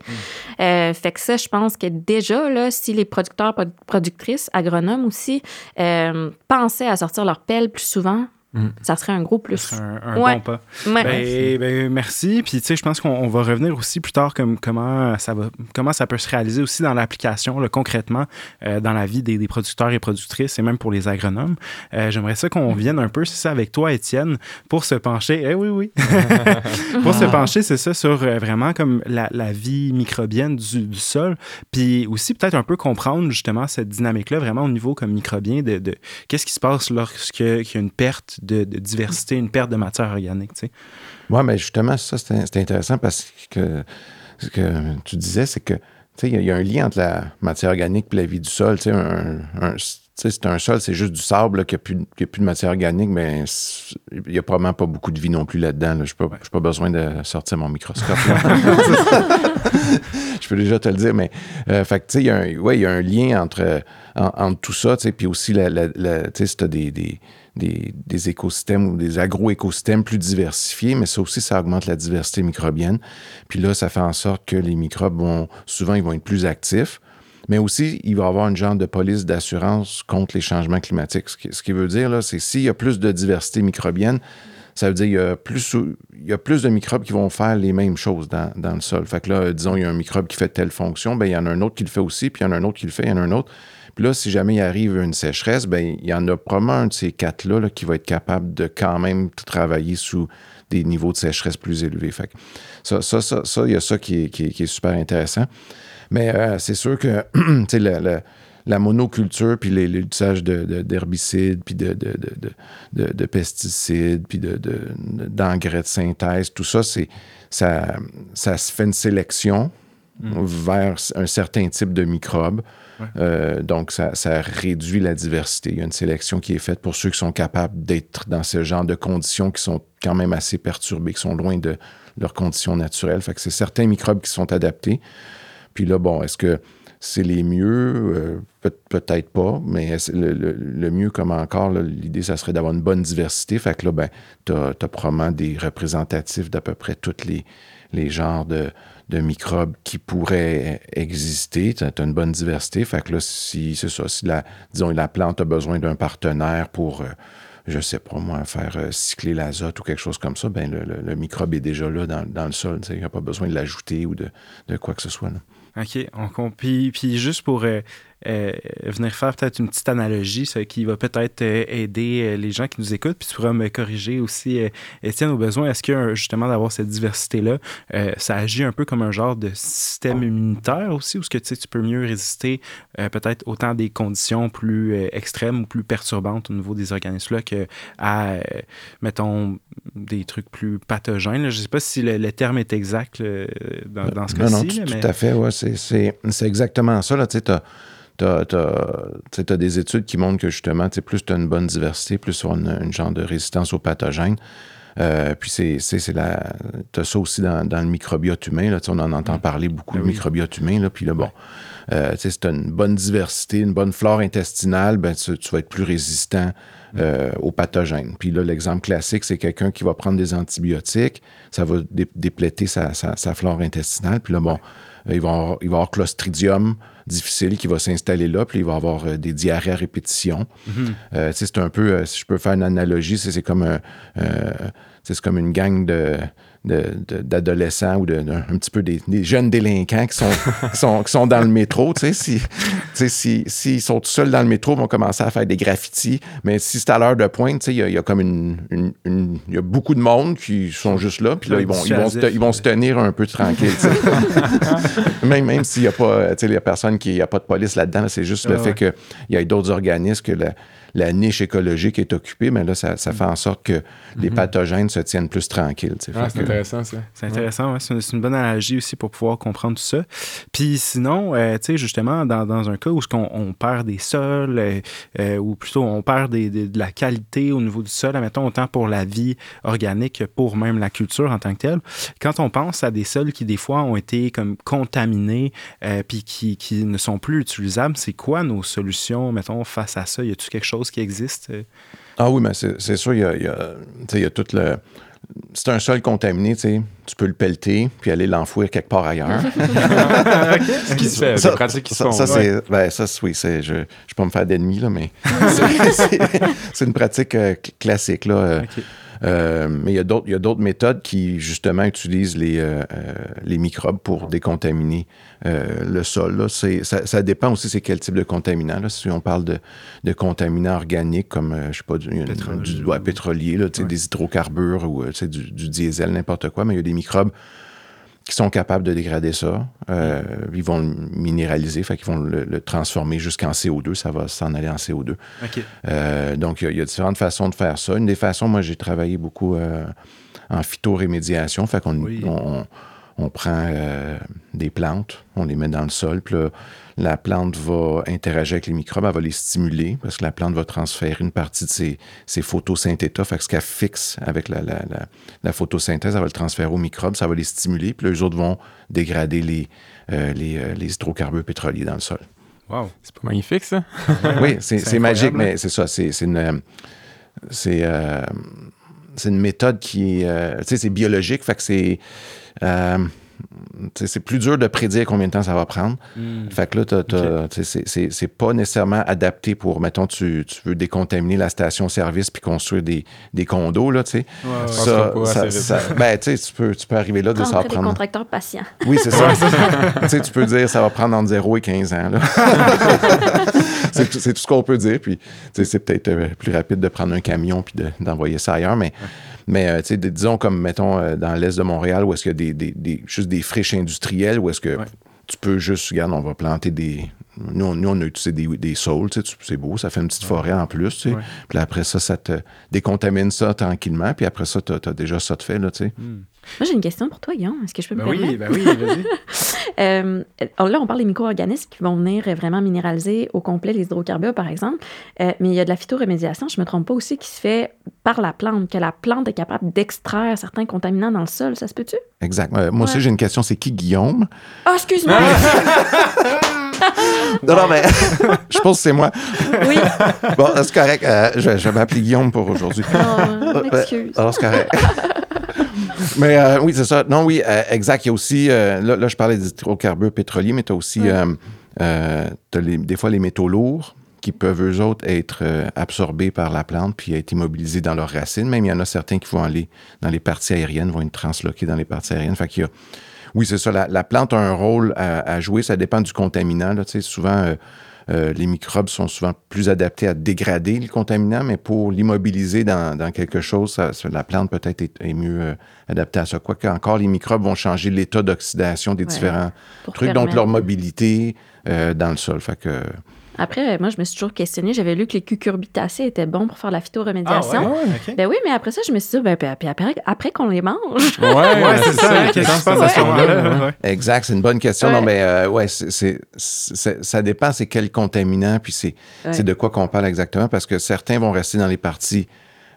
Euh, fait que ça, je pense que déjà, là, si les producteurs, productrices, agronomes aussi, euh, pensaient à sortir leur pelle plus souvent, Mm. Ça serait un gros plus. un, bon pas. Ben, ben, merci. Puis, tu sais, je pense qu'on va revenir aussi plus tard comme, comment, ça va, comment ça peut se réaliser aussi dans l'application, concrètement, euh, dans la vie des, producteurs et productrices et même pour les agronomes. Euh, j'aimerais ça qu'on vienne un peu, c'est ça, avec toi, Étienne, pour se pencher. Eh oui, oui. pour se pencher, c'est ça, sur euh, vraiment comme la, vie microbienne du, sol. Puis aussi, peut-être un peu comprendre justement cette dynamique-là, vraiment au niveau comme microbien, de, de qu'est-ce qui se passe lorsqu'il y a une perte de, diversité, une perte de matière organique. Tu sais. Oui, mais justement, ça, c'est intéressant parce que ce que tu disais, c'est que il y, a un lien entre la matière organique et la vie du sol. Un, un, c'est un sol, c'est juste du sable, qui n'a plus, plus, de matière organique, mais il n'y a probablement pas beaucoup de vie non plus là-dedans. Je n'ai pas, besoin de sortir mon microscope. je peux déjà te le dire, mais euh, il y, a un, ouais, y a un lien entre, entre tout ça, puis aussi, la, la, si tu as des, des des, écosystèmes ou des agro-écosystèmes plus diversifiés, mais ça aussi, ça augmente la diversité microbienne. Puis là, ça fait en sorte que les microbes vont, souvent, ils vont être plus actifs. Mais aussi, il va y avoir une genre de police d'assurance contre les changements climatiques. Ce qui, veut dire, là, c'est s'il y a plus de diversité microbienne, ça veut dire qu'il y a plus, y a plus de microbes qui vont faire les mêmes choses dans, dans, le sol. Fait que là, disons, il y a un microbe qui fait telle fonction, bien, il y en a un autre qui le fait aussi, puis il y en a un autre qui le fait, il y en a un autre. Puis là, si jamais il arrive une sécheresse, ben il y en a probablement un de ces quatre-là qui va être capable de quand même travailler sous des niveaux de sécheresse plus élevés. Ça, ça, ça, ça, il y a ça qui est, super intéressant. Mais euh, c'est sûr que la, la, monoculture, puis l'usage d'herbicides, de, puis de, de, pesticides, puis d'engrais de, synthèse, tout ça, ça, ça se fait une sélection mm. vers un certain type de microbes euh, donc, ça, réduit la diversité. Il y a une sélection qui est faite pour ceux qui sont capables d'être dans ce genre de conditions qui sont quand même assez perturbées, qui sont loin de leurs conditions naturelles. Fait que c'est certains microbes qui sont adaptés. Puis là, bon, est-ce que c'est les mieux? Euh, peut-être pas, mais le, mieux, comme encore, l'idée, ça serait d'avoir une bonne diversité. Fait que là, ben, tu as, probablement des représentatifs d'à peu près tous les, les genres de, de microbes qui pourraient exister. Tu as une bonne diversité. Fait que là, si c'est ça, si la, disons, la plante a besoin d'un partenaire pour, euh, je sais pas moi, faire euh, cycler l'azote ou quelque chose comme ça, ben le, microbe est déjà là dans, le sol. Il n'y a pas besoin de l'ajouter ou de, quoi que ce soit. OK. On, puis, juste pour euh, euh, venir faire peut-être une petite analogie, ce qui va peut-être euh, aider euh, les gens qui nous écoutent. Puis tu pourras me corriger aussi, Étienne, au besoin. Est-ce que justement d'avoir cette diversité-là, ça agit un peu comme un genre de système immunitaire aussi, ou est-ce que tu, sais, tu peux mieux résister peut-être autant des conditions plus extrêmes ou plus perturbantes au niveau des organismes-là que à, mettons, des trucs plus pathogènes? Je ne sais pas si le, terme est exact dans, ce cas-ci. Non, tout, tout, à fait, ouais, c'est exactement ça. Tu sais, tu as, des études qui montrent que justement, plus tu as une bonne diversité, plus tu as une, genre de résistance aux pathogènes. Euh, puis c'est, la, as ça aussi dans, le microbiote humain. Là, on en entend mm. parler beaucoup, ben le microbiote humain. Là, puis là, bon, euh, si tu as une bonne diversité, une bonne flore intestinale, ben, tu, vas être plus résistant euh, aux pathogènes. Puis là, l'exemple classique, c'est quelqu'un qui va prendre des antibiotiques, ça va dépléter sa, sa, flore intestinale. Puis là, bon, il va, avoir, il va avoir Clostridium difficile qui va s'installer là, puis il va avoir euh, des diarrhées à répétition. Mhm. Euh, c'est un peu, euh, si je peux faire une analogie, c'est comme un, c'est comme une gang de d'adolescents ou de, un petit peu des, jeunes délinquants qui sont, sont, qui sont dans le métro. Tu sais, s'ils si, sont tout seuls dans le métro, ils vont commencer à faire des graffitis. Mais si c'est à l'heure de pointe, il y, y, a comme une, une, y a beaucoup de monde qui sont juste là. Puis là, ils vont, ils vont, se, ils vont se tenir un peu tranquille. même même s'il n'y a pas, il y a personne qui, il a pas de police là-dedans, c'est juste le fait qu'il y a d'autres organismes que la niche écologique est occupée, mais là, ça, fait en sorte que les mhm. pathogènes se tiennent plus tranquilles. Ah, c'est intéressant, ça. C'est intéressant, c'est une, bonne analogie aussi pour pouvoir comprendre tout ça. Puis sinon, euh, tu sais, justement, dans, un cas où on, on perd des sols, euh, euh, ou plutôt on perd de la qualité au niveau du sol, admettons, autant pour la vie organique que pour même la culture en tant que telle, quand on pense à des sols qui, des fois, ont été comme contaminés, puis qui, qui ne sont plus utilisables, c'est quoi nos solutions, mettons, face à ça? Y a-t-il quelque chose qui existe? Ah oui, mais c'est sûr, il y a, il y a tout le c'est un sol contaminé, tu sais, tu peux le pelleter puis aller l'enfouir quelque part ailleurs. Ce qui se fait, c'est pratique qui se font. Ça, c'est, ben, ça, oui, c'est, je ne vais pas me faire d'ennemis, là, mais c'est, une pratique euh, classique, là. Euh, euh, mais il y a d'autres méthodes qui, justement, utilisent les, euh, euh, les microbes pour décontaminer le sol. Là. Ça, ça, dépend aussi c'est quel type de contaminant. Là. Si on parle de, de contaminants organiques comme, je sais pas, du, du pétrolier, là, des hydrocarbures ou du, du diesel, n'importe quoi, mais il y a des microbes qui sont capables de dégrader ça. Euh, ils vont le minéraliser, fait qu'ils vont le, transformer jusqu'en CO2. Ça va s'en aller en CO2. Euh, donc, il y, a différentes façons de faire ça. Une des façons, moi, j'ai travaillé beaucoup euh, en phytorémédiation. Fait qu'on on, prend des plantes, on les met dans le sol, puis là, la plante va interagir avec les microbes, elle va les stimuler parce que la plante va transférer une partie de ses, ses photosynthétas. Fait que ce qu'elle fixe avec la, la, la, photosynthèse, elle va le transférer aux microbes, ça va les stimuler, puis les autres vont dégrader les, euh, les, euh, les, hydrocarbures pétroliers dans le sol. Wow, c'est pas magnifique ça? oui, c'est magique, mais c'est ça, c'est une. C'est euh, une méthode qui est. tu sais, c'est biologique, fait que c'est c'est plus dur de prédire combien de temps ça va prendre. Hmm. Fait que là, c'est pas nécessairement adapté pour, mettons, tu, tu veux décontaminer la station-service puis construire des, des condos, là, tu sais. ça, ça, ben, tu peux, tu peux arriver là de ça va prendre... des contracteurs patients. Oui, c'est ça. tu peux dire ça va prendre entre 0 et 15 ans, c'est tout ce qu'on peut dire. Puis, c'est peut-être euh, plus rapide de prendre un camion puis d'envoyer ça ailleurs, mais... Mais euh, disons comme, mettons, euh, dans l'est de Montréal, où est-ce qu'il y a des, des, des, juste des friches industrielles, où est-ce que tu peux juste, regarde, on va planter des, nous, on, a utilisé des, des saules, c'est beau, ça fait une petite forêt en plus. Puis après ça, ça te décontamine ça tranquillement. Puis après ça, tu as, déjà ça de fait. Là, tu sais. Hmm. Moi, j'ai une question pour toi, Guillaume. Est-ce que je peux me ben permettre? Oui, ben oui, vas-y. euh, là, on parle des micro-organismes qui vont venir vraiment minéraliser au complet les hydrocarbures, par exemple. Euh, mais il y a de la phytoremédiation, je ne me trompe pas aussi, qui se fait par la plante, que la plante est capable d'extraire certains contaminants dans le sol. Ça se peut-tu? Exact. moi aussi, j'ai une question. C'est qui, Guillaume? Ah, excuse-moi! non, non, mais je pense que c'est moi. Oui. Bon, c'est correct. Euh, je, vais m'appeler Guillaume pour aujourd'hui. Non, excuse. Alors, c'est correct. Mais euh, oui, c'est ça. Non, oui, euh, exact. Il y a aussi, là, je parlais des hydrocarbures pétroliers, mais tu as aussi des fois les métaux lourds qui peuvent, eux autres, être absorbés par la plante puis être immobilisés dans leurs racines. Même, il y en a certains qui vont aller dans les parties aériennes, vont être transloqués dans les parties aériennes. Fait qu'il y a oui, c'est ça. La, plante a un rôle à, jouer. Ça dépend du contaminant. Là. Souvent, euh, euh, les microbes sont souvent plus adaptés à dégrader le contaminant, mais pour l'immobiliser dans, quelque chose, la plante peut-être est, mieux euh, adaptée à ça. Quoique encore, les microbes vont changer l'état d'oxydation des différents trucs, donc leur mobilité dans le sol. Fait que après, moi, je me suis toujours questionnée. J'avais lu que les cucurbitacées étaient bons pour faire la phytoremédiation. Ah Ben oui, mais après ça, je me suis dit, ben, puis après, après qu'on les mange. Ouais, ouais c'est ça. Qu'est-ce qui se passe à ce moment-là? Exact, c'est une bonne question. Non, mais euh, ouais, c'est, ça dépend c'est quel contaminant, puis c'est, c'est de quoi qu'on parle exactement, parce que certains vont rester dans les parties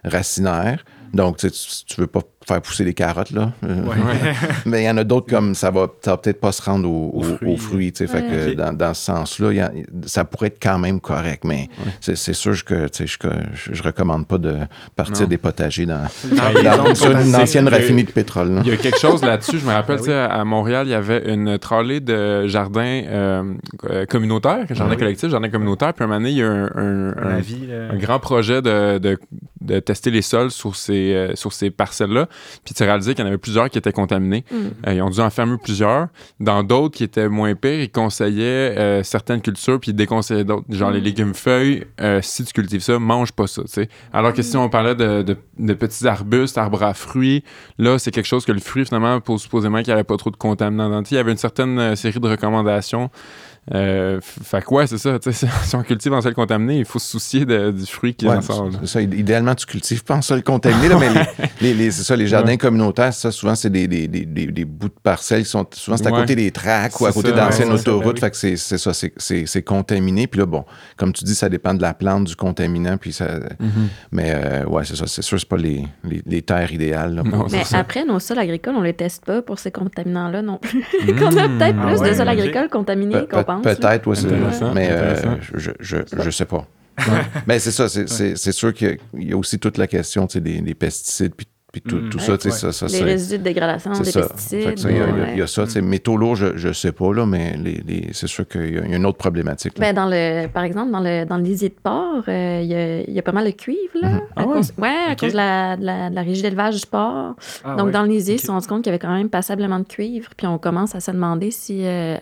racinaires. Donc, tu, tu veux pas faire pousser les carottes, là. Euh, mais il y en a d'autres comme ça va, ça va peut-être pas se rendre aux, fruits. tu sais, fait que dans, dans, ce sens-là, ça pourrait être quand même correct, mais c'est sûr que je, je, je, recommande pas de partir des potagers dans, une ancienne raffinerie de pétrole. Il y a quelque chose là-dessus. Je me rappelle, ben à Montréal, il y avait une trolley de jardins euh, euh communautaires, jardins collectifs, jardins communautaires. Puis un moment donné, il y a un, un, un, grand projet de, de, de, tester les sols sur ces, euh, sur ces parcelles-là. Puis tu réalisé qu'il y en avait plusieurs qui étaient contaminés. Mm. Euh, ils ont dû en fermer plusieurs. Dans d'autres qui étaient moins pires, ils conseillaient euh, certaines cultures puis ils déconseillaient d'autres. Genre les mm. légumes feuilles, euh, si tu cultives ça, mange pas ça. Alors que si on parlait de, de, petits arbustes, arbres à fruits, là, c'est quelque chose que le fruit, finalement, pour supposément qu'il n'y avait pas trop de contaminants dans Il y avait une certaine série de recommandations Euh, fait quoi, c'est ça. Si on cultive en sol contaminé, il faut se soucier du fruit qui en sort. Ça, idéalement, tu cultives pas en sol contaminé, mais les, c'est ça, les jardins communautaires, ça, souvent, c'est des, des, des, des, bouts de parcelles qui sont. Souvent, c'est à côté des tracks ou à côté d'anciennes autoroutes. Ben fait que c'est ça, c'est contaminé. Puis là, bon, comme tu dis, ça dépend de la plante, du contaminant. Puis ça, mm-hmm. Mais euh, ouais, c'est ça. C'est sûr, c'est pas les, les, terres idéales. mais après, nos sols agricoles, on les teste pas pour ces contaminants-là non plus. Mm. qu'on a peut-être ah plus de sols agricoles contaminés qu'on pense. Peut-être, oui, mais euh, je, je, je, sais pas. mais c'est ça, c'est sûr qu'il y a aussi toute la question des, des pesticides puis puis tout, mm. ça, tu sais, ça, Les résidus de dégradation, des pesticides. Il y, a ça, tu sais, métaux lourds, je ne sais pas, là, mais les, c'est sûr qu'il y, a une autre problématique. Ben, dans le, par exemple, dans le, dans le lisier de porc, euh, il, y a, pas mal de cuivre, là. Mm-hmm. À ah cause, ouais, à cause de la, de la, régie d'élevage du porc. Ah Donc, dans le lisier, ils se sont rendus compte qu'il y avait quand même passablement de cuivre, puis on commence à se demander si... Euh,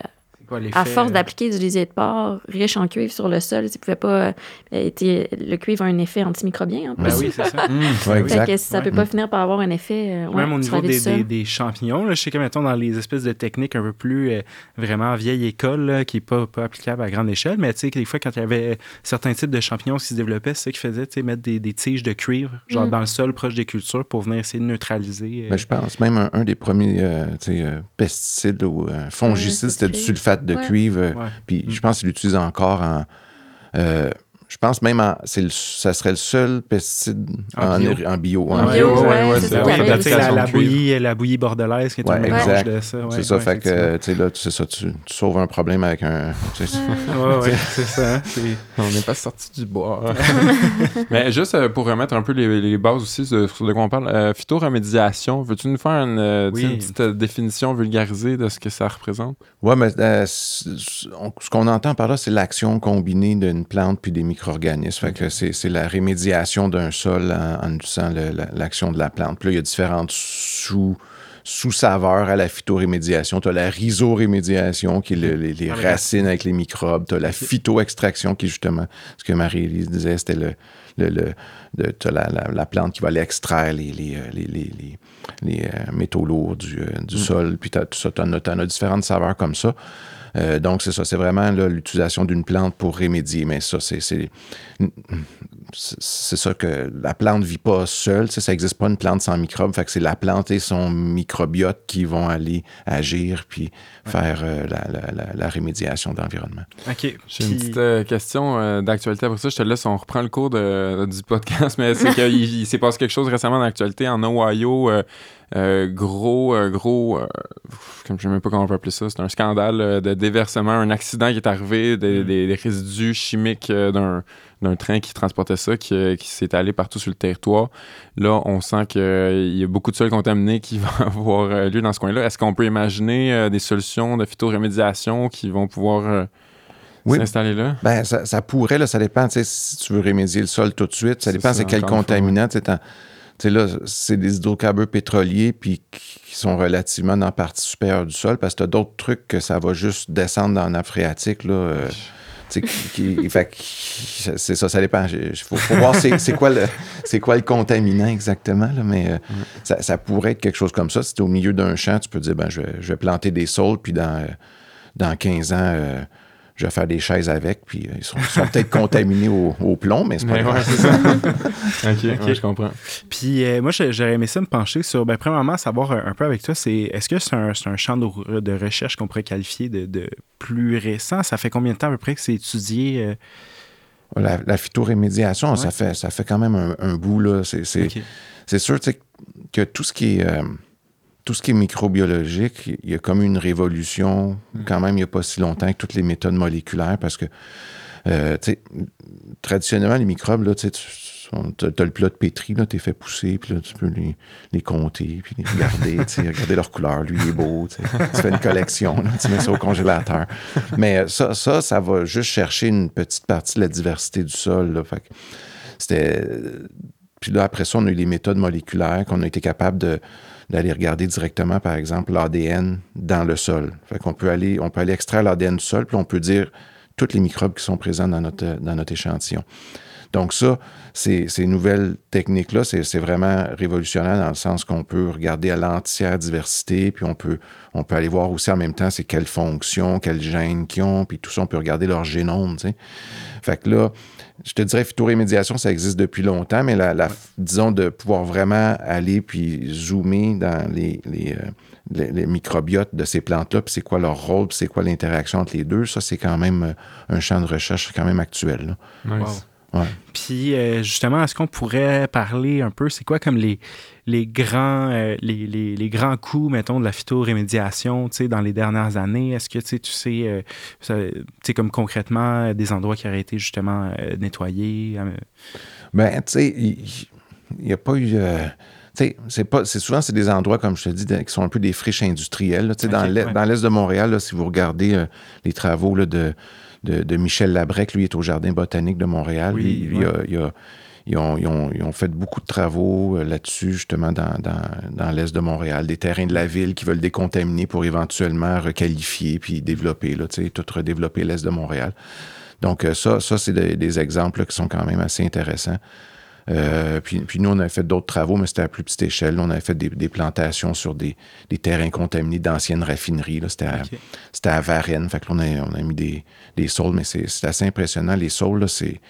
à force euh? d'appliquer du lisier de porc riche en cuivre sur le sol, ça pouvait pas. Euh, le cuivre a un effet antimicrobien. En ben oui, c'est ça. mmh, ça peut pas finir par avoir un effet. Euh, Même au niveau des, des, champignons, là, je sais que mettons dans les espèces de techniques un peu plus vraiment vieille école, qui n'est pas, pas applicable à grande échelle, mais tu sais, des fois, quand il y avait certains types de champignons qui se développaient, c'est ça qui faisait mettre des, des, tiges de cuivre, genre mm. dans le sol proche des cultures pour venir essayer de neutraliser. Ben, je pense même un, des premiers pesticides ou fongicides, c'était du sulfate de cuivre. Puis je pense qu'il l'utilise encore en. Euh, je pense même que ça serait le seul pesticide en, bio. En, bio, en bio, c'est la, la, bouillie, la bouillie bordelaise qui est un mélange de ça. c'est ça, fait que tu sais, là, ça, tu, sauves un problème avec un. Oui, oui, c'est ça. On n'est pas sorti du bois. Mais juste euh, pour remettre un peu les, les bases aussi sur de quoi on parle, euh, phytoremédiation, veux-tu nous faire une, euh, une, petite définition vulgarisée de ce que ça représente? Oui, mais ce qu'on entend par là, c'est l'action combinée d'une plante puis des micro micro-organismes. que c'est la rémédiation d'un sol en, en l'action de la plante. Puis là, il y a différentes sous sous-saveurs à la phytorémédiation. Tu as la rhizorémédiation, qui est les, ah, racines avec les microbes. Tu as la phytoextraction, qui est justement ce que Marie-Élise disait, c'était le, le, la, plante qui va aller extraire les, les, euh, euh, métaux lourds du, euh, mm. sol. Puis tu as, as, as, différentes saveurs comme ça. Euh, donc, c'est ça, c'est vraiment l'utilisation d'une plante pour remédier. Mais ça, c'est c'est ça que la plante ne vit pas seule. Ça n'existe pas une plante sans microbes. Fait que c'est la plante et son microbiote qui vont aller agir puis faire euh, la, la, la, rémédiation d'environnement. OK. J'ai une petite euh, question d'actualité après ça. Je te laisse, on reprend le cours de, du podcast, mais c'est qu'il s'est passé quelque chose récemment d'actualité en Ohio. Euh, gros, euh, gros, euh, comme je ne sais même pas comment on peut appeler ça, c'est un scandale de déversement, un accident qui est arrivé, des, mm. résidus chimiques d'un, train qui transportait ça, qui, s'est allé partout sur le territoire. Là, on sent qu'il y a beaucoup de sols contaminés qui vont avoir lieu dans ce coin-là. Est-ce qu'on peut imaginer des solutions de phytorémédiation qui vont pouvoir... s'installer là? Ben, ça, pourrait, là, ça dépend, si tu veux remédier le sol tout de suite, ça dépend c'est quel contaminant, tu là, c'est des hydrocarbures pétroliers puis qui sont relativement dans la partie supérieure du sol parce que tu as d'autres trucs que ça va juste descendre dans la phréatique. Là, euh, c'est ça, ça dépend. Il faut, voir c'est quoi, le, quoi le contaminant exactement, là, mais euh, ça, pourrait être quelque chose comme ça. Si tu es au milieu d'un champ, tu peux dire ben, je, vais, je vais planter des saules, puis dans, euh, dans 15 ans, je vais faire des chaises avec, puis euh, ils sont, peut-être contaminés au, plomb, mais c'est pas grave. ok, je comprends. Puis euh, moi, j'aurais aimé ça me pencher sur, ben, premièrement, savoir un, peu avec toi, c'est est-ce que c'est un, un, champ de, recherche qu'on pourrait qualifier de, plus récent? Ça fait combien de temps à peu près que c'est étudié? Euh? La, la, phytorémédiation, ça, fait, ça fait quand même un, bout. Là. C'est, sûr que tout ce qui est tout ce qui est microbiologique, il y a comme une révolution, hmm. quand même, il n'y a pas si longtemps, que toutes les méthodes moléculaires, parce que, euh, tu sais, traditionnellement, les microbes, là, tu as le plat de pétri, tu es fait pousser, puis là, tu peux les, les compter, puis les regarder, regarder leur couleur. Lui, il est beau, tu fais une collection, tu mets ça au congélateur. Mais ça, ça, ça va juste chercher une petite partie de la diversité du sol. Là, fait c'était... Puis là, après ça, on a eu les méthodes moléculaires qu'on a été capable de d'aller regarder directement, par exemple, l'ADN dans le sol. Fait qu'on peut aller, on peut aller extraire l'ADN du sol, puis on peut dire tous les microbes qui sont présents dans notre, échantillon. Donc ça, ces, ces nouvelles techniques-là, c'est vraiment révolutionnaire dans le sens qu'on peut regarder à l'entière diversité, puis on peut, aller voir aussi en même temps c'est quelles fonctions, quels gènes qu'ils ont, puis tout ça, on peut regarder leur génome. Fait que là, je te dirais, phytorémédiation, ça existe depuis longtemps, mais la, disons, de pouvoir vraiment aller puis zoomer dans les, les, euh, les, microbiotes de ces plantes-là, puis c'est quoi leur rôle, puis c'est quoi l'interaction entre les deux, ça, c'est quand même euh, un champ de recherche quand même actuel. Là. Puis euh, justement, est-ce qu'on pourrait parler un peu, c'est quoi comme les, les, grands, euh, les, les, grands coups, mettons, de la phytorémédiation dans les dernières années? Est-ce que tu sais, euh, comme concrètement, des endroits qui auraient été justement nettoyés? Ben, tu sais, il n'y a pas eu c'est pas c'est souvent c'est des endroits comme je te dis qui sont un peu des friches industrielles dans l'est de Montréal si vous regardez les travaux de de, Michel Labrec. Lui, est au Jardin botanique de Montréal. Oui, ils, ont, fait beaucoup de travaux euh, là-dessus, justement, dans, l'Est de Montréal. Des terrains de la ville qui veulent décontaminer pour éventuellement requalifier puis développer, là, tout redévelopper l'Est de Montréal. Donc, euh, ça, ça c'est des, exemples qui sont quand même assez intéressants. Euh, puis, puis, nous, on a fait d'autres travaux, mais c'était à plus petite échelle. On avait fait des, plantations sur des, terrains contaminés d'anciennes raffineries. C'était à, à, Varennes. Fait que là, on a, on a mis des, des saules, mais c'est assez impressionnant. Les saules, c'est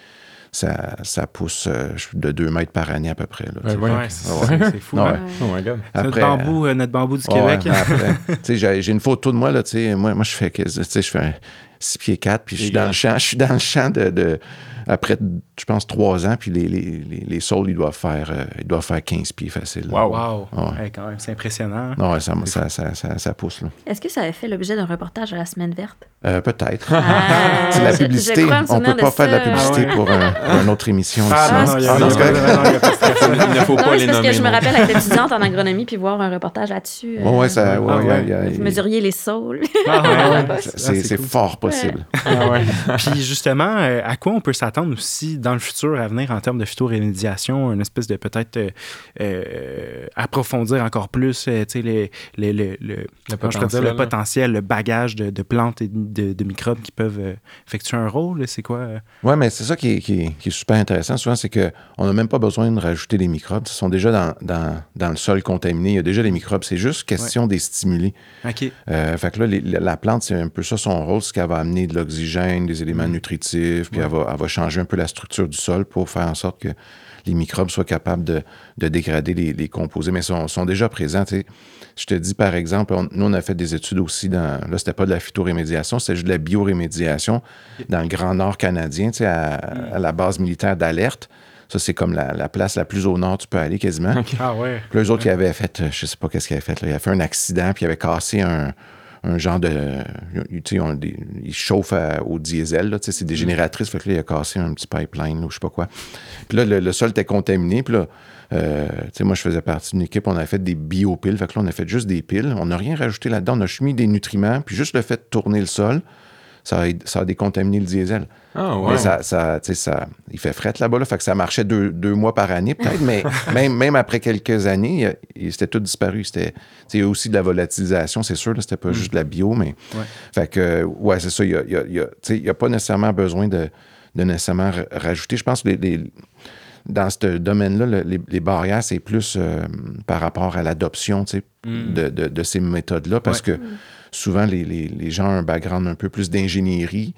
ça, ça, pousse euh, de 2 mètres par année à peu près. Ouais, c'est fou. Hein? Oh my God. Après, notre, bambou, euh, notre bambou du Québec. j'ai une photo de moi, là, moi, moi je fais, je fais 6 pieds 4, puis je suis dans le champ, je suis dans le champ de après, je pense, trois ans, puis les, les, les, saules, ils doivent faire, euh, ils doivent faire 15 pieds facile. Wow! wow. quand même, c'est impressionnant. Non, ça, ça, ça, ça, pousse. Est-ce que ça avait fait l'objet d'un reportage à la Semaine verte? Euh, peut-être. Ah, c'est la publicité. on ne peut pas faire de la publicité pour une autre émission. Ah, non, il ne faut pas les nommer. Parce que je me rappelle être étudiante en agronomie puis voir un reportage là-dessus. Oui, ouais, ça. Vous mesuriez les saules. c'est fort possible. Puis justement, euh, à quoi on peut s'attendre? Attendre aussi dans le futur à venir en termes de phytorémédiation, une espèce de peut-être euh, euh, approfondir encore plus euh, les, les, le, le, potentiel, le, potentiel, le bagage de, de plantes et de, de, microbes qui peuvent effectuer un rôle. C'est quoi? Oui, mais c'est ça qui est, qui, est, super intéressant. Souvent, c'est qu'on n'a même pas besoin de rajouter des microbes. Ils sont déjà dans, dans, dans, le sol contaminé. Il y a déjà des microbes. C'est juste question des stimuler. OK. fait que là, la plante, c'est un peu ça son rôle, c'est qu'elle va amener de l'oxygène, des éléments mm. nutritifs, puis elle, va, elle va changer changer un peu la structure du sol pour faire en sorte que les microbes soient capables de, dégrader les, composés, mais sont, sont déjà présents. Je te dis, par exemple, nous, on a fait des études aussi dans. Là, c'était pas de la phytorémédiation, c'était juste de la biorémédiation dans le Grand Nord canadien, à, à la base militaire d'alerte. Ça, c'est comme la, place la plus au nord tu peux aller quasiment. Ah ouais. Puis eux autres qui avaient fait, je sais pas qu'est-ce qu'ils avaient fait, là, ils avaient fait un accident, puis ils avaient cassé un, un genre de. Tu sais, ils chauffent au diesel, là, c'est des mm. génératrices. Fait que là, il a cassé un petit pipeline, ou je sais pas quoi. Puis là, le, sol était contaminé. Puis là, euh, tu sais, moi, je faisais partie d'une équipe, on avait fait des biopiles. Fait que là, on a fait juste des piles. On n'a rien rajouté là-dedans. On a juste mis des nutriments, puis juste le fait de tourner le sol ça a, ça a décontaminé le diesel. Ah, ouais. ça, ça, ça, il fait fret là-bas, là, fait que ça marchait deux, deux mois par année peut-être, mais même, même après quelques années, c'était tout disparu. C'était il y a aussi de la volatilisation, c'est sûr, c'était pas mm. juste de la bio, mais... Fait que, ouais, c'est ça, il n'y a, a, pas nécessairement besoin de, de nécessairement rajouter. Je pense que les, dans ce domaine-là, les, barrières, c'est plus euh, par rapport à l'adoption mm. de, de, de, ces méthodes-là, parce que... Souvent, les, les, les, gens ont un background un peu plus d'ingénierie,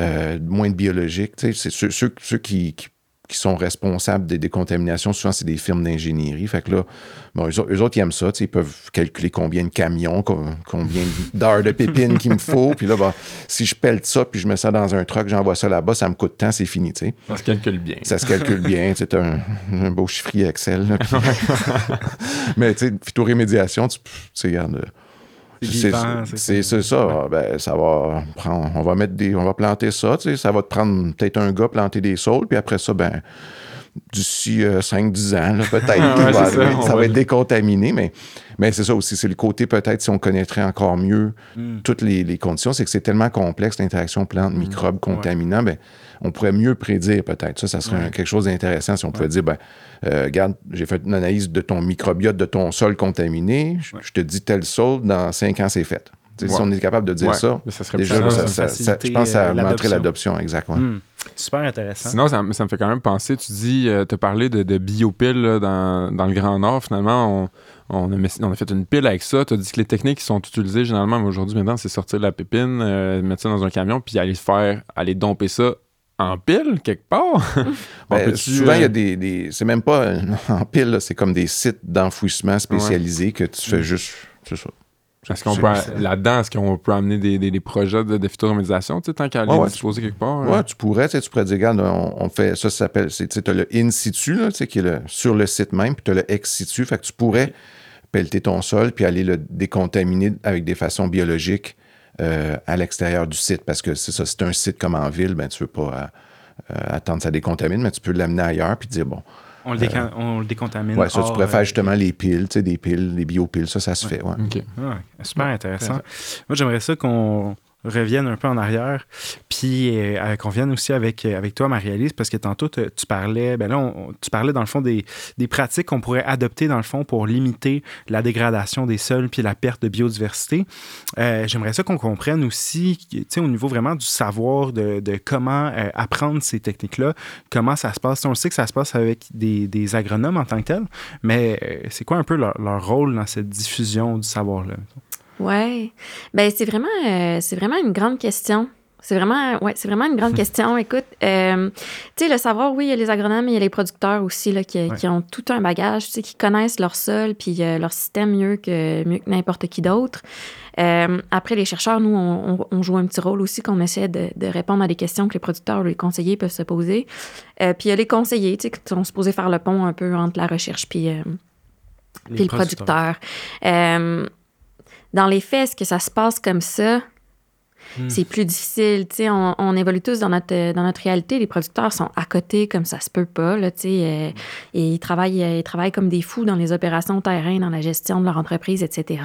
euh, moins de biologique. C'est ceux, ceux, ceux qui, qui, sont responsables des décontaminations, souvent, c'est des firmes d'ingénierie. Fait que là, bon, eux, autres, ils aiment ça. Ils peuvent calculer combien de camions, combien d'heures de pépines qu'il me faut. Puis là, bah, si je pèle ça, puis je mets ça dans un truck, j'envoie ça là-bas, ça me coûte tant, c'est fini. sais. Ça se calcule bien. Ça se calcule bien. C'est un, un, beau chiffrier Excel. Mais tu sais, phytorémédiation, tu sais, regarde c'est ça. Ben, ça va prendre. On va mettre des. On va planter ça. Tu sais, ça va te prendre peut-être un gars planter des saules, puis après ça, ben d'ici 5-10 euh, ans, peut-être. ça, va, être décontaminé, mais, mais c'est ça aussi. C'est le côté, peut-être, si on connaîtrait encore mieux hmm. toutes les, conditions, c'est que c'est tellement complexe, l'interaction plante-microbe hmm. contaminant, ben, on pourrait mieux prédire, peut-être. Ça, ça serait quelque chose d'intéressant si on pouvait dire, ben, euh, regarde, j'ai fait une analyse de ton microbiote, de ton sol contaminé. Je, te dis tel sol, dans cinq ans, c'est fait. Si on est capable de dire ça, ça déjà, ça, je pense que ça euh, montrer l'adoption, exactement. Hmm. Super intéressant. Sinon, ça, me fait quand même penser, tu dis, euh, tu as parlé de, de biopiles dans, dans, le Grand Nord. Finalement, on, on, a, on, a, fait une pile avec ça. Tu as dit que les techniques qui sont utilisées généralement, aujourd'hui, maintenant, c'est sortir de la pépine, euh, mettre ça dans un camion, puis aller faire, aller domper ça en pile quelque part? ben, souvent, il y a des. des c'est même pas en pile, c'est comme des sites d'enfouissement spécialisés que tu fais mm. juste. C'est ça. Est-ce qu'on peut, là-dedans, est-ce qu'on peut amener des, des, projets de, de phytomédiation, tu sais, tant qu'à aller ouais, disposer quelque part? Oui, tu pourrais, tu pourrais dire, regarde, on, fait, ça, ça s'appelle, tu as le in situ, là, qui est le, sur le site même, puis tu as le ex situ, fait que tu pourrais pelleter ton sol, puis aller le décontaminer avec des façons biologiques euh, à l'extérieur du site, parce que c'est ça, c'est un site comme en ville, ben, tu ne veux pas euh, attendre que ça décontamine, mais tu peux l'amener ailleurs, puis dire, bon, on le, euh, décontamine. Oui, ça, tu pourrais faire justement les piles, tu sais, des piles, des biopiles, ça, ça se fait. Ouais. super intéressant. Moi, j'aimerais ça qu'on revienne un peu en arrière, puis euh, qu'on vienne aussi avec, euh, avec toi, Marie-Alice, parce que tantôt, tu parlais, ben là, tu parlais dans le fond des, des pratiques qu'on pourrait adopter dans le fond pour limiter la dégradation des sols puis la perte de biodiversité. Euh, j'aimerais ça qu'on comprenne aussi, tu sais, au niveau vraiment du savoir de, de comment apprendre ces techniques-là, comment ça se passe. On sait que ça se passe avec des, des agronomes en tant que tels, mais c'est quoi un peu leur, leur, rôle dans cette diffusion du savoir-là? Ouais. Ben c'est vraiment euh, c'est vraiment une grande question. C'est vraiment, ouais, c'est vraiment une grande question. Écoute, euh, tu sais, le savoir, oui, il y a les agronomes, mais il y a les producteurs aussi là, qui, qui ont tout un bagage, tu sais, qui connaissent leur sol puis euh, leur système mieux que, mieux que n'importe qui d'autre. après, les chercheurs, nous, on, on, joue un petit rôle aussi qu'on essaie de, de, répondre à des questions que les producteurs ou les conseillers peuvent se poser. puis il y a les conseillers, tu sais, qui sont supposés faire le pont un peu entre la recherche puis, puis le producteur dans les faits, est-ce que ça se passe comme ça? Hmm. C'est plus difficile. On, on, évolue tous dans notre, dans notre réalité. Les producteurs sont à côté comme ça se peut pas. Là, euh, et ils travaillent, ils travaillent comme des fous dans les opérations terrain, dans la gestion de leur entreprise, etc.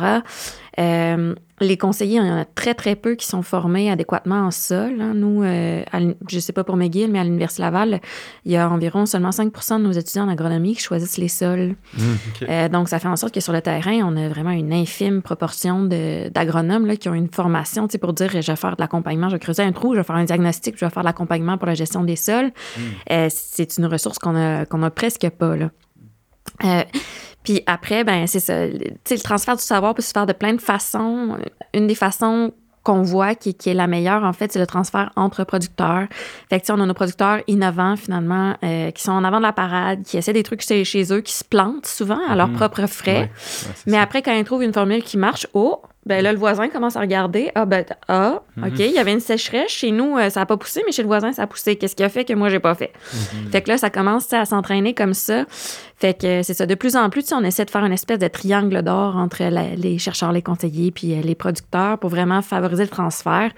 Euh, les conseillers, il y en a très, très peu qui sont formés adéquatement en sol. Hein. Nous, euh, je ne sais pas pour McGill, mais à l'Université Laval, il y a environ seulement 5% de nos étudiants en agronomie qui choisissent les sols. Mmh, euh, donc, ça fait en sorte que sur le terrain, on a vraiment une infime proportion d'agronomes qui ont une formation pour dire je vais faire de l'accompagnement, je vais creuser un trou, je vais faire un diagnostic, je vais faire de l'accompagnement pour la gestion des sols. Mmh. Euh, c'est une ressource qu'on a, qu'on a presque pas. Là. Puis après, ben c'est ça. le transfert du savoir peut se faire de plein de façons. Une des façons qu'on voit qui, qui, est la meilleure, en fait, c'est le transfert entre producteurs. Fait que, on a nos producteurs innovants, finalement, euh, qui sont en avant de la parade, qui essaient des trucs chez, chez eux, qui se plantent souvent à leurs mhm. propres frais. Mais après, quand ils trouvent une formule qui marche, oh, ben là, le voisin commence à regarder. Ah, ben, ah, mhm. OK, il y avait une sécheresse. Chez nous, euh, ça n'a pas poussé, mais chez le voisin, ça a poussé. Qu'est-ce qui a fait que moi, j'ai pas fait? Mhm. Fait que là, ça commence à s'entraîner comme ça. Fait que c'est ça. De plus en plus, on essaie de faire une espèce de triangle d'or entre les chercheurs, les conseillers, puis euh, les producteurs pour vraiment favoriser le transfert.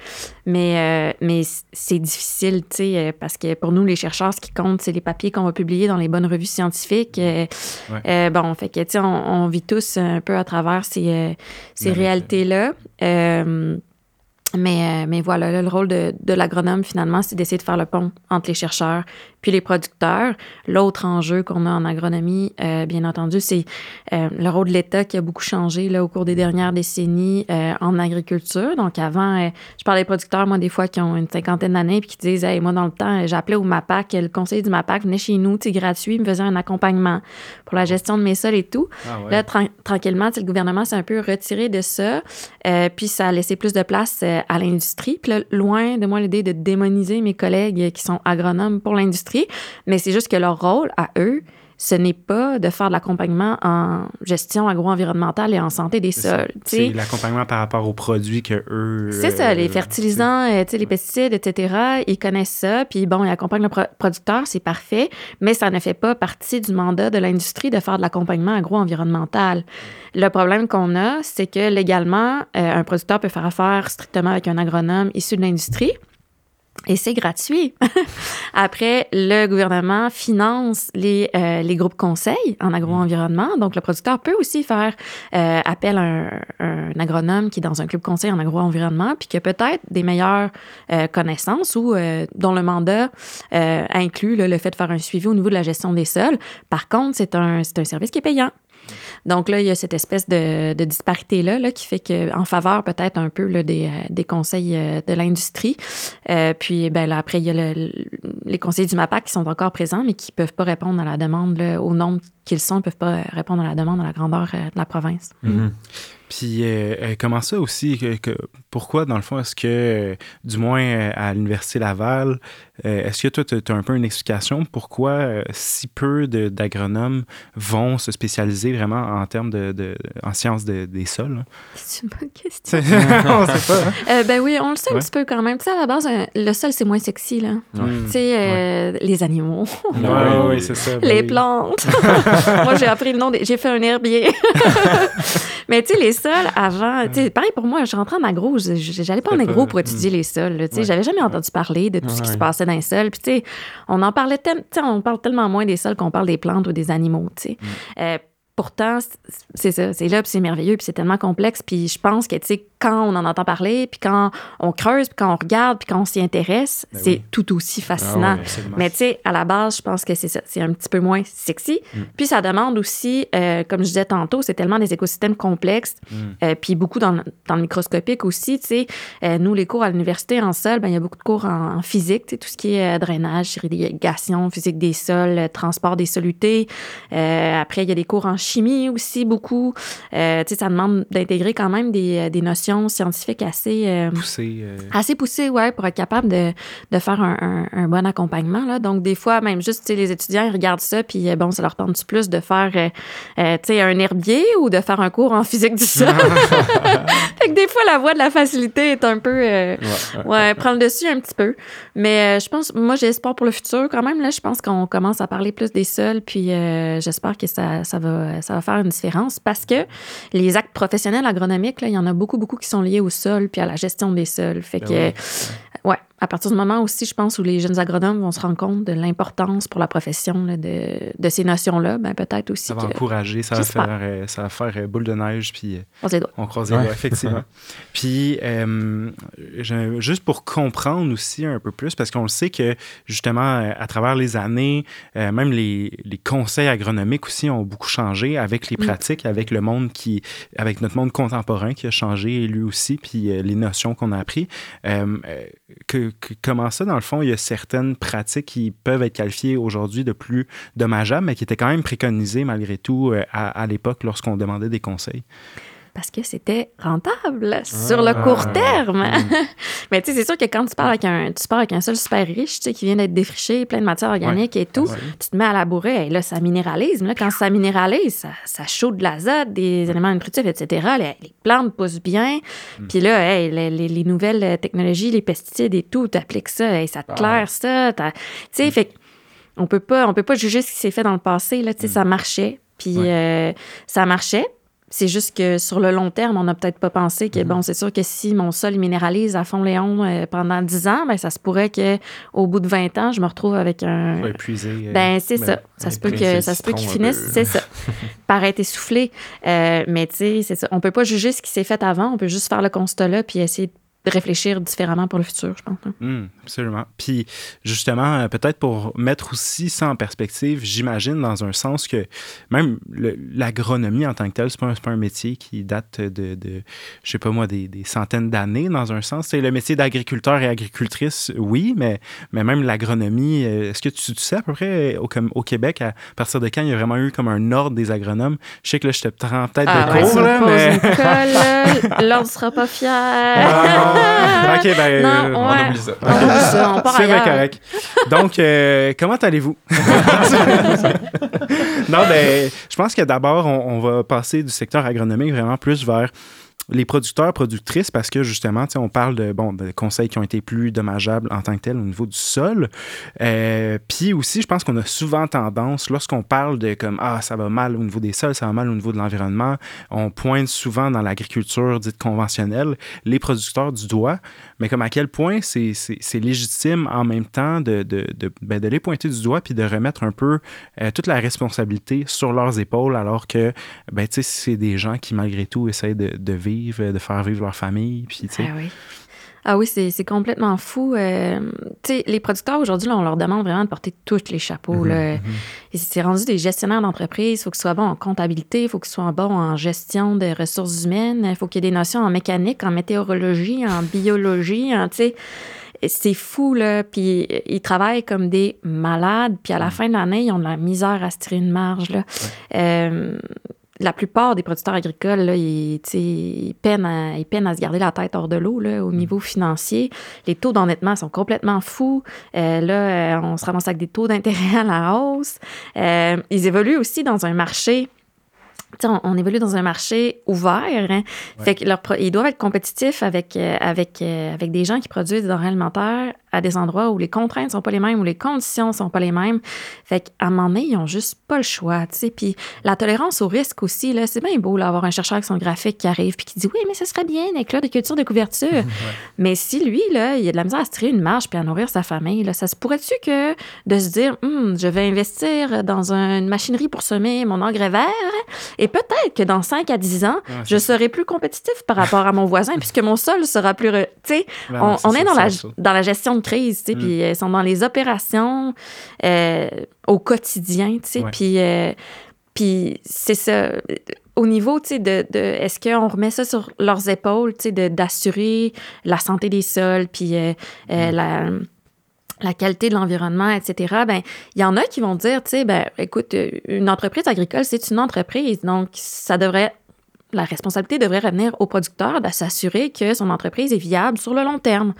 Mais, euh, mais c'est difficile, tu sais, parce que pour nous, les chercheurs, ce qui compte, c'est les papiers qu'on va publier dans les bonnes revues scientifiques. bon, fait que, tu sais, on, vit tous un peu à travers ces, ces réalités là euh, mais, euh, mais voilà, le rôle de, de l'agronome, finalement, c'est d'essayer de faire le pont entre les chercheurs puis les producteurs. L'autre enjeu qu'on a en agronomie, euh, bien entendu, c'est euh, le rôle de l'État qui a beaucoup changé là, au cours des dernières décennies euh, en agriculture. Donc avant, je parlais des producteurs, moi, des fois, qui ont une cinquantaine d'années puis qui disent hey, moi, dans le temps, j'appelais au MAPAC, le conseiller du MAPAC venait chez nous, c'est gratuit, il me faisait un accompagnement pour la gestion de mes sols et tout. Ah là, tranquillement, le gouvernement s'est un peu retiré de ça, puis ça a laissé plus de place à l'industrie. Puis là, loin de moi l'idée de démoniser mes collègues qui sont agronomes pour l'industrie mais c'est juste que leur rôle à eux, ce n'est pas de faire de l'accompagnement en gestion agro-environnementale et en santé des sols. C'est l'accompagnement par rapport aux produits que eux. C'est ça, les euh, fertilisants, euh, les pesticides, etc. Ils connaissent ça, puis bon, ils accompagnent le producteur, c'est parfait, mais ça ne fait pas partie du mandat de l'industrie de faire de l'accompagnement agro-environnemental. Le problème qu'on a, c'est que légalement, euh, un producteur peut faire affaire strictement avec un agronome issu de l'industrie. Et c'est gratuit. Après, le gouvernement finance les, euh, les groupes conseils en agro-environnement. Donc, le producteur peut aussi faire euh, appel à un, un, agronome qui est dans un club conseil en agro-environnement, puis qui a peut-être des meilleures euh, connaissances ou dont le mandat inclut le fait de faire un suivi au niveau de la gestion des sols. Par contre, c'est un, un service qui est payant. Donc là, il y a cette espèce de, disparité-là là, qui fait que en faveur peut-être un peu là, des, conseils de l'industrie. puis ben, là, après, il y a les conseils du MAPAC qui sont encore présents, mais qui ne peuvent pas répondre à la demande au nombre qu'ils sont, ne peuvent pas répondre à la demande à la grandeur de la province. Mm-hmm. Puis euh, euh, comment ça aussi, que, pourquoi dans le fond est-ce que, euh, du moins à l'Université Laval, est-ce que toi tu as un peu une explication pourquoi si peu d'agronomes vont se spécialiser vraiment en termes de, en sciences des sols? C'est une bonne question. on sait pas. ben oui, on le sait un petit peu quand même. Tu sais, à la base, le sol c'est moins sexy là. Tu sais, les animaux. oui, oui, c'est ça. Ben les plantes. Moi j'ai appris le nom, j'ai fait un herbier. Mais tu sais, les sols, avant, sais, pareil pour moi, je rentrais en agro, j'allais pas en agro pour étudier les sols. Tu sais, j'avais jamais entendu parler de tout ce qui se passait dans les sols. Puis on en parlait, on parle tellement moins des sols qu'on parle des plantes ou des animaux. Mm. Euh, pourtant, c'est ça, c'est là, puis c'est merveilleux, puis c'est tellement complexe. Puis je pense que, tu sais, quand on en entend parler, puis quand on creuse, puis quand on regarde, puis quand on s'y intéresse, ben c'est tout aussi fascinant. Ah Mais tu sais, à la base, je pense que c'est ça, c'est un petit peu moins sexy. Mm. Puis ça demande aussi, euh, comme je disais tantôt, c'est tellement des écosystèmes complexes, mm. euh, puis beaucoup dans, dans, le microscopique aussi, tu sais. Euh, nous, les cours à l'université en sol, ben, il y a beaucoup de cours en, physique, tu sais, tout ce qui est drainage, irrigation, physique des sols, transport des solutés. après, il y a des cours en chimie aussi, beaucoup. tu sais, ça demande d'intégrer quand même des, des notions scientifique assez euh, poussée. Euh. Assez poussée, ouais, pour être capable de, de faire un, un, bon accompagnement. Là. Donc, des fois, même juste, les étudiants, ils regardent ça, puis euh, bon, ça leur tente plus de faire, tu sais, un herbier ou de faire un cours en physique du sol? fait que des fois, la voie de la facilité est un peu, ouais, ouais, prend le dessus un petit peu. Mais je pense, moi, j'ai espoir pour le futur quand même. Là, je pense qu'on commence à parler plus des sols, puis j'espère que ça, ça, va, ça va faire une différence parce que les actes professionnels agronomiques, là, il y en a beaucoup, beaucoup qui sont liés au sol puis à la gestion des sols. Fait ben que, ouais à partir du moment aussi, je pense, où les jeunes agronomes vont se rendre compte de l'importance pour la profession de, de, ces notions-là, ben peut-être aussi. Ça va encourager, ça va, faire, euh, ça va faire euh, boule de neige, puis euh, on croise les doigts, effectivement. puis, juste pour comprendre aussi un peu plus, parce qu'on le sait que justement, à travers les années, même les, les, conseils agronomiques aussi ont beaucoup changé avec les mm. pratiques, avec le monde qui, avec notre monde contemporain qui a changé lui aussi, puis les notions qu'on a appris. que, comment ça, dans le fond, il y a certaines pratiques qui peuvent être qualifiées aujourd'hui de plus dommageables, mais qui étaient quand même préconisées malgré tout euh, à l'époque lorsqu'on demandait des conseils? Parce que c'était rentable sur le court ah. terme. Mm. Mais tu sais, c'est sûr que quand tu pars avec un, tu pars avec un sol super riche, tu sais, qui vient d'être défriché, plein de matière organique et tout, tu te mets à labourer, et là, ça minéralise. Mais là, quand ça minéralise, ça, ça chaud de l'azote, des éléments nutritifs, etc. Les, plantes poussent bien. Mm. Puis là, les, les, nouvelles technologies, les pesticides et tout, tu appliques ça, et ça te claire ça. Tu sais, mm. fait on peut pas, on peut pas juger ce qui s'est fait dans le passé. Là, tu sais, ça marchait. Puis euh, ça marchait. C'est juste que sur le long terme, on n'a peut-être pas pensé que, bon, mhm. c'est sûr que si mon sol minéralise à fond Léon euh, pendant 10 ans, ben, ça se pourrait qu'au bout de 20 ans, je me retrouve avec un. épuisé. Euh, ben, c'est ben, ça. Ça se peut que ça se peut qu'il finisse, c'est ça, par être essoufflé. Euh, mais tu sais, c'est ça. On peut pas juger ce qui s'est fait avant, on peut juste faire le constat là puis essayer de réfléchir différemment pour le futur, je pense. Hein. Hmm, absolument. Puis justement, euh, peut-être pour mettre aussi ça en perspective, j'imagine dans un sens que même l'agronomie en tant que telle, c'est pas, pas un métier qui date de, de je sais pas moi, des, des centaines d'années dans un sens. C'est le métier d'agriculteur et agricultrice, oui, mais, mais même l'agronomie, euh, est-ce que tu, sais à peu près au, au, Québec, à partir de quand il y a vraiment eu comme un ordre des agronomes? Je sais que là, je te prends peut-être ah, de cours, là, mais... L'ordre sera pas fier. Ah, ok, ben, on oublie ça. On, C'est correct. Donc, euh, comment allez-vous? non, ben, je pense que d'abord, on, on, va passer du secteur agronomique vraiment plus vers les producteurs, productrices, parce que justement, on parle de, bon, de conseils qui ont été plus dommageables en tant que tel au niveau du sol. Euh, puis aussi, je pense qu'on a souvent tendance, lorsqu'on parle de comme Ah, ça va mal au niveau des sols, ça va mal au niveau de l'environnement, on pointe souvent dans l'agriculture dite conventionnelle les producteurs du doigt, mais comme à quel point c'est légitime en même temps de, de, de, ben, de, les pointer du doigt puis de remettre un peu euh, toute la responsabilité sur leurs épaules alors que ben, c'est des gens qui malgré tout essayent de vivre de faire vivre leur famille. Puis, ah oui. Ah oui, c'est complètement fou. Euh, les producteurs, aujourd'hui, on leur demande vraiment de porter tous les chapeaux. Mm-hmm, mm-hmm. C'est rendu des gestionnaires d'entreprise. Il faut qu'ils soient bons en comptabilité, il faut qu'ils soient bons en gestion des ressources humaines, il faut qu'il y ait des notions en mécanique, en météorologie, en biologie. c'est fou, là. Puis ils travaillent comme des malades. Puis à la mm. fin de l'année, ils ont de la misère à se tirer une marge, là. Euh, la plupart des producteurs agricoles, ils, peinent à, à, se garder la tête hors de l'eau au mm. niveau financier. Les taux d'endettement sont complètement fous. Euh, là, euh, on se ramasse avec des taux d'intérêt à la hausse. Euh, ils évoluent aussi dans un marché on, évolue dans un marché ouvert. Hein. Fait que ils doivent être compétitifs avec, avec, avec des gens qui produisent des denrées alimentaires à des endroits où les contraintes sont pas les mêmes, où les conditions sont pas les mêmes. Fait qu'à un moment donné, ils ont juste pas le choix, tu sais. Puis la tolérance au risque aussi, là, c'est bien beau, d'avoir un chercheur avec son graphique qui arrive puis qui dit, oui, mais ce serait bien avec de culture de couverture. Mais si lui, là, il a de la misère à se tirer une marche puis à nourrir sa famille, là, ça se pourrait-tu que de se dire, hum, je vais investir dans une machinerie pour semer mon engrais vert? Et peut-être que dans 5 à 10 ans, je serai plus compétitif par rapport à mon voisin puisque mon sol sera plus, tu sais, ben on, est dans la, dans la gestion de crise, tu sais, puis elles sont dans les opérations euh, au quotidien, tu sais, puis, euh, puis c'est ça. Au niveau, tu sais, de, de est-ce qu'on remet ça sur leurs épaules, tu sais, d'assurer la santé des sols, puis euh, la la qualité de l'environnement, etc., ben il y en a qui vont dire, tu sais, ben écoute, une entreprise agricole, c'est une entreprise, donc ça devrait la responsabilité devrait revenir au producteur de s'assurer que son entreprise est viable sur le long terme.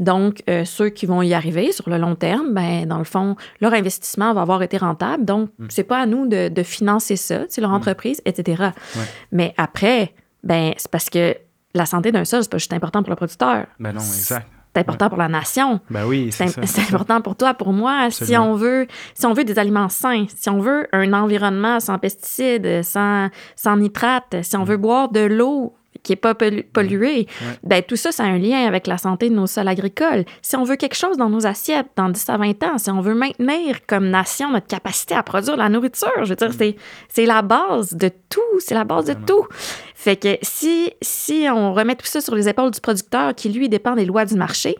Donc, euh, ceux qui vont y arriver sur le long terme, ben, dans le fond, leur investissement va avoir été rentable. Donc, mm. c'est pas à nous de, de financer ça, c'est leur mm. entreprise, etc. Mais après, ben, c'est parce que la santé d'un sol, c'est pas juste important pour le producteur. Ben non, exact c'est important pour la nation. Ben oui, c'est important pour toi, pour moi. Si on veut, si on veut des aliments sains, si on veut un environnement sans pesticides, sans, sans nitrates, si on veut mm. boire de l'eau qui n'est pas polluée, ben, tout ça, ça a un lien avec la santé de nos sols agricoles. Si on veut quelque chose dans nos assiettes dans 10 à 20 ans, si on veut maintenir comme nation notre capacité à produire la nourriture, je veux dire, mm. c'est la base de tout, c'est la base de tout. Fait que si, si on remet tout ça sur les épaules du producteur qui, lui, dépend des lois du marché,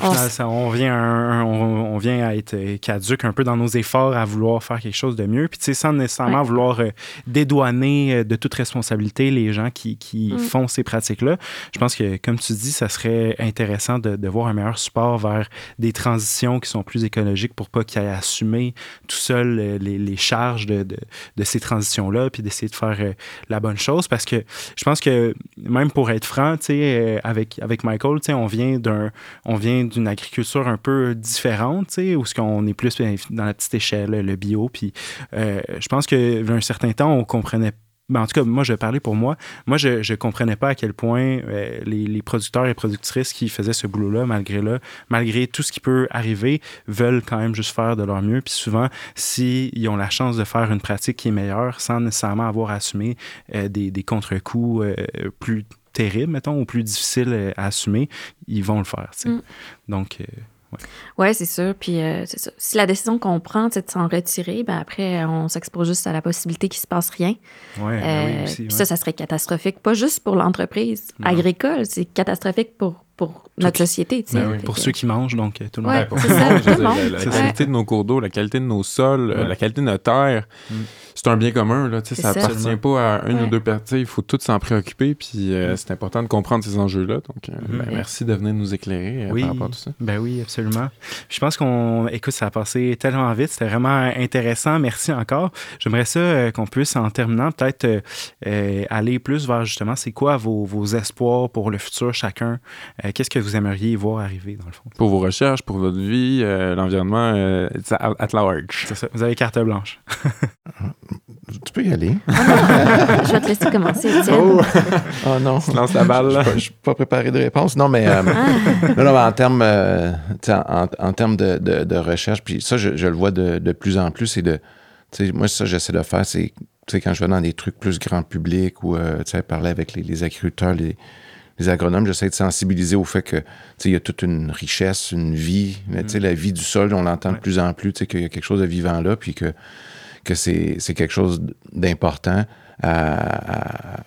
on, vient on, vient à être euh, caduque un peu dans nos efforts à vouloir faire quelque chose de mieux. Puis, tu sais, sans nécessairement vouloir euh, dédouaner euh, de toute responsabilité les gens qui, qui mm. font ces pratiques-là. Je pense que, comme tu dis, ça serait intéressant de, de, voir un meilleur support vers des transitions qui sont plus écologiques pour pas qu'ils aient assumer tout seul les, les charges de, de, de ces transitions-là, puis d'essayer de faire la bonne chose. Parce que je pense que, même pour être franc, tu sais, avec, avec Michael, tu sais, on vient d'un. On vient d'une agriculture un peu différente, où ce qu'on est plus ben, dans la petite échelle, le bio. Puis euh, je pense que un certain temps, on comprenait ben en tout cas, moi, je parlais pour moi. Moi, je ne comprenais pas à quel point euh, les, producteurs et productrices qui faisaient ce boulot-là, malgré là, malgré tout ce qui peut arriver, veulent quand même juste faire de leur mieux. Puis souvent, s'ils ont la chance de faire une pratique qui est meilleure, sans nécessairement avoir assumé euh, des, des contre-coups plus terrible, mettons, ou plus difficile euh, à assumer, ils vont le faire. Mm. Donc, euh, oui, ouais, c'est sûr. Puis euh, Si la décision qu'on prend, c'est de s'en retirer, ben après, on s'expose juste à la possibilité qu'il ne se passe rien. Ouais, ben oui, puis ça, ça serait catastrophique, pas juste pour l'entreprise agricole, c'est catastrophique pour, pour notre société. Ben pour ceux qui mangent, donc tout le monde. Ouais, pour ça, la, qualité de nos cours d'eau, la qualité de nos sols, la qualité de notre terre. Mm c'est un bien commun. Là, ça appartient pas à une ou deux personnes. Il faut tous s'en préoccuper. Puis euh, mm. c'est important de comprendre ces enjeux-là. Donc, euh, mm-hmm. ben, merci de venir nous éclairer euh, par rapport à tout ça. Ben oui, absolument. Je pense qu'on. Écoute, ça a passé tellement vite. C'était vraiment intéressant. Merci encore. J'aimerais ça qu'on puisse, en terminant, peut-être aller plus vers justement, c'est quoi vos, vos, espoirs pour le futur chacun? Qu'est-ce que vous aimeriez voir arriver, dans le fond? Pour vos recherches, pour votre vie, l'environnement, at large. C'est ça. Vous avez carte blanche. Tu peux y aller. je vais te laisser commencer, Oh, oh non. lance la balle. Je ne suis pas préparé de réponse. Non, mais, euh, ah. non, en termes euh, en, termes de, de, recherche, puis ça, je, le vois de, de, plus en plus, c'est de. Moi, ça, j'essaie de faire, c'est quand je vais dans des trucs plus grand public ou euh, parler avec les, les agriculteurs, les, les agronomes, j'essaie de sensibiliser au fait que il y a toute une richesse, une vie. Mais, mm. La vie du sol, on l'entend de plus en plus, qu'il y a quelque chose de vivant là, puis que que c'est quelque chose d'important à,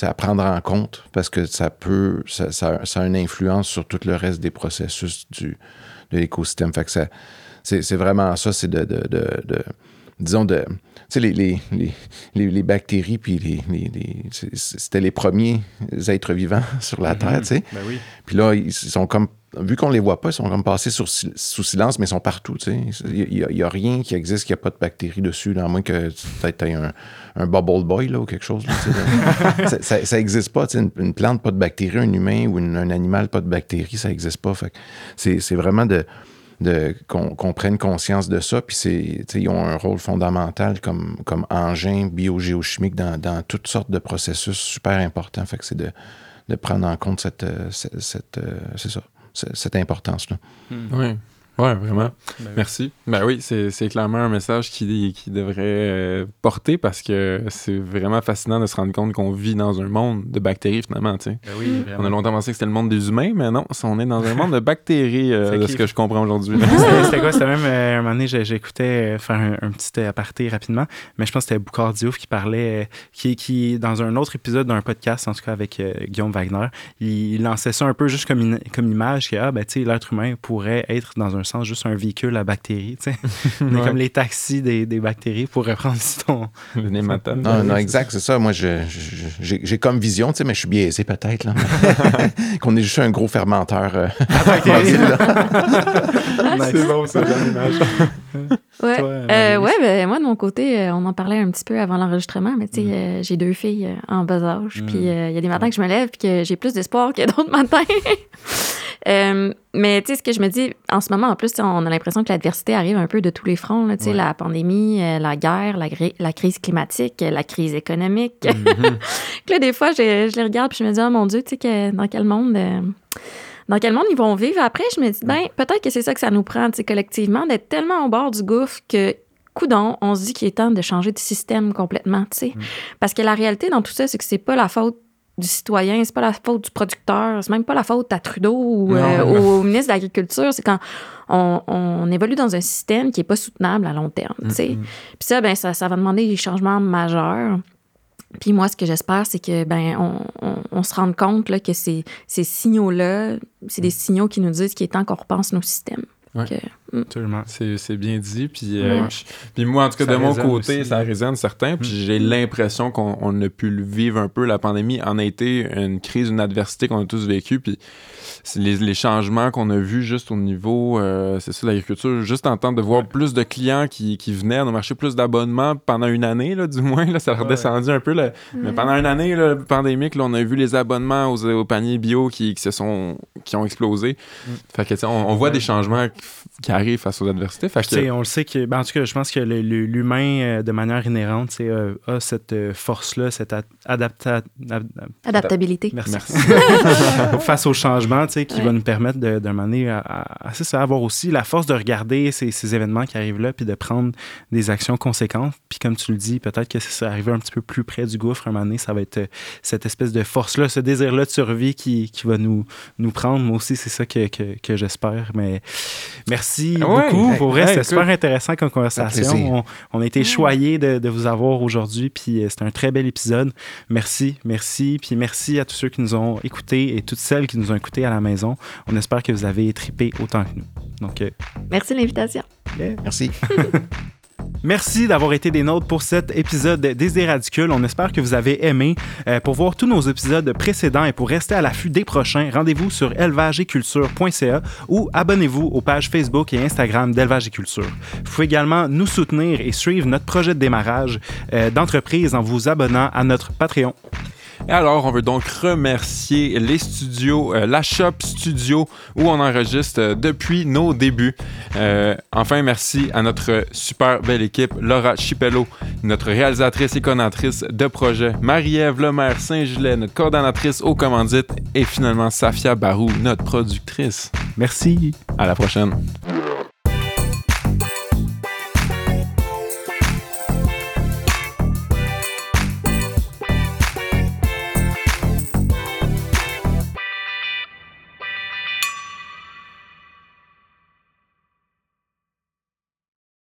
à prendre en compte parce que ça peut, ça, ça, a une influence sur tout le reste des processus du, de l'écosystème. Fait que ça, c'est vraiment ça, c'est de, de, de, disons, de, tu sais, les, les, les, les, bactéries, puis les, c'était les premiers êtres vivants sur la Terre, tu sais. Ben oui. Puis là, ils sont comme vu qu'on les voit pas, ils sont comme passés sous silence, mais ils sont partout. Il n'y a, rien qui existe qui n'a pas de bactéries dessus, à moins que tu aies un, un, bubble boy là, ou quelque chose. ça n'existe pas. Une, plante, pas de bactéries, un humain ou un animal, pas de bactéries, ça n'existe pas. C'est vraiment de, de qu'on prenne conscience de ça. Puis ils ont un rôle fondamental comme, comme engin biogéochimique dans, dans toutes sortes de processus super importants. Fait que c'est de, de prendre en compte cette, cette, cette euh, c'est ça, cette importance-là. Hmm. Oui. Oui, vraiment. Ben Merci. Ben oui, c'est clairement un message qui, qui devrait euh, porter parce que c'est vraiment fascinant de se rendre compte qu'on vit dans un monde de bactéries finalement. Ben oui, on a longtemps pensé que c'était le monde des humains, mais non, on est dans un monde de bactéries, euh, de ce que je comprends aujourd'hui. c'était quoi? C'était même, euh, un moment donné, j'écoutais faire un, petit aparté rapidement, mais je pense que c'était Boucard Diouf qui parlait, qui, qui, dans un autre épisode d'un podcast, en tout cas avec Guillaume Wagner, il, lançait ça un peu juste comme, comme image que ah, ben, l'être humain pourrait être dans un sens juste un véhicule à bactéries. Tu sais. On comme les taxis des, des, bactéries pour reprendre ton. Non, non, exact, c'est ça. Moi, j'ai comme vision, tu sais, mais je suis biaisé peut-être, là. Qu'on est juste un gros fermenteur euh, à bactéries. C'est bon, ça, l'image. Ouais, euh, ouais ben, moi, de mon côté, euh, on en parlait un petit peu avant l'enregistrement, mais tu sais, mm. j'ai deux filles en bas âge, puis mm. il y a des matins que je me lève, puis que j'ai plus d'espoir que d'autres matins. Euh, mais tu sais, ce que je me dis, en ce moment, en plus, on a l'impression que l'adversité arrive un peu de tous les fronts. Là, sais La pandémie, euh, la guerre, la, la, crise climatique, la crise économique. Mm-hmm. là, des fois, je, je, les regarde puis je me dis, oh mon Dieu, tu sais, dans quel monde. Euh, dans quel monde ils vont vivre? Après, je me dis, ben, peut-être que c'est ça que ça nous prend, collectivement, d'être tellement au bord du gouffre que coudon, on se dit qu'il est temps de changer de système complètement, tu sais. Mm. Parce que la réalité dans tout ça, c'est que c'est pas la faute du citoyen, c'est pas la faute du producteur, c'est même pas la faute à Trudeau ou euh, au ministre de l'Agriculture, c'est quand on, évolue dans un système qui est pas soutenable à long terme, sais. Puis ça, ben, ça, ça va demander des changements majeurs. Puis moi, ce que j'espère, c'est que ben on, on, se rende compte là, que ces, ces signaux-là, c'est des signaux qui nous disent qu'il est temps qu'on repense nos systèmes. Mm. C'est bien dit. Puis, euh, puis moi, en tout cas, de mon côté, ça résonne certain. Puis mm. j'ai l'impression qu'on a pu le vivre un peu. La pandémie en a été une crise, une adversité qu'on a tous vécu. Puis les, les changements qu'on a vus juste au niveau, euh, c'est ça, l'agriculture, juste en temps de voir plus de clients qui, qui venaient, on a marché plus d'abonnements pendant une année, là, du moins, là, ça a redescendu un peu. Là. Mais pendant une année là, pandémique, là, on a vu les abonnements aux, aux paniers bio qui, qui, se sont, qui ont explosé. Mm. Fait que, on, on voit des changements qui arrivent face aux adversités. Fait que... On le sait que, ben, en tout cas, je pense que l'humain, euh, de manière inhérente, euh, a cette force-là, cette adaptabilité. Merci. face au changement, qui va nous permettre de, d'un moment donné à, à, avoir aussi la force de regarder ces, ces, événements qui arrivent là, puis de prendre des actions conséquentes. Puis comme tu le dis, peut-être que ça arriver un petit peu plus près du gouffre, un moment donné, ça va être euh, cette espèce de force-là, ce désir-là de survie qui, qui va nous, nous prendre. Moi aussi, c'est ça que, que, que j'espère. Mais merci beaucoup. Pour vrai, c'était super intéressant comme conversation. On, a été choyés de, de vous avoir aujourd'hui, puis euh, c'était un très bel épisode. Merci, merci. Puis merci à tous ceux qui nous ont écoutés et toutes celles qui nous ont écoutés à la maison. On espère que vous avez tripé autant que nous. Donc, euh, Merci de l'invitation. Merci. Merci d'avoir été des nôtres pour cet épisode des Radicules. On espère que vous avez aimé. Euh, pour voir tous nos épisodes précédents et pour rester à l'affût des prochains, rendez-vous sur élevageetculture.ca ou abonnez-vous aux pages Facebook et Instagram d'Élevage et Culture. Vous pouvez également nous soutenir et suivre notre projet de démarrage euh, d'entreprise en vous abonnant à notre Patreon. Alors, on veut donc remercier les studios, euh, la Shop Studio, où on enregistre euh, depuis nos débuts. Euh, enfin, merci à notre super belle équipe, Laura Chipello, notre réalisatrice et coordinatrice de projet, Marie-Ève Lemaire Saint-Gilet, notre coordonnatrice aux commandites, et finalement Safia Barou, notre productrice. Merci. À la prochaine.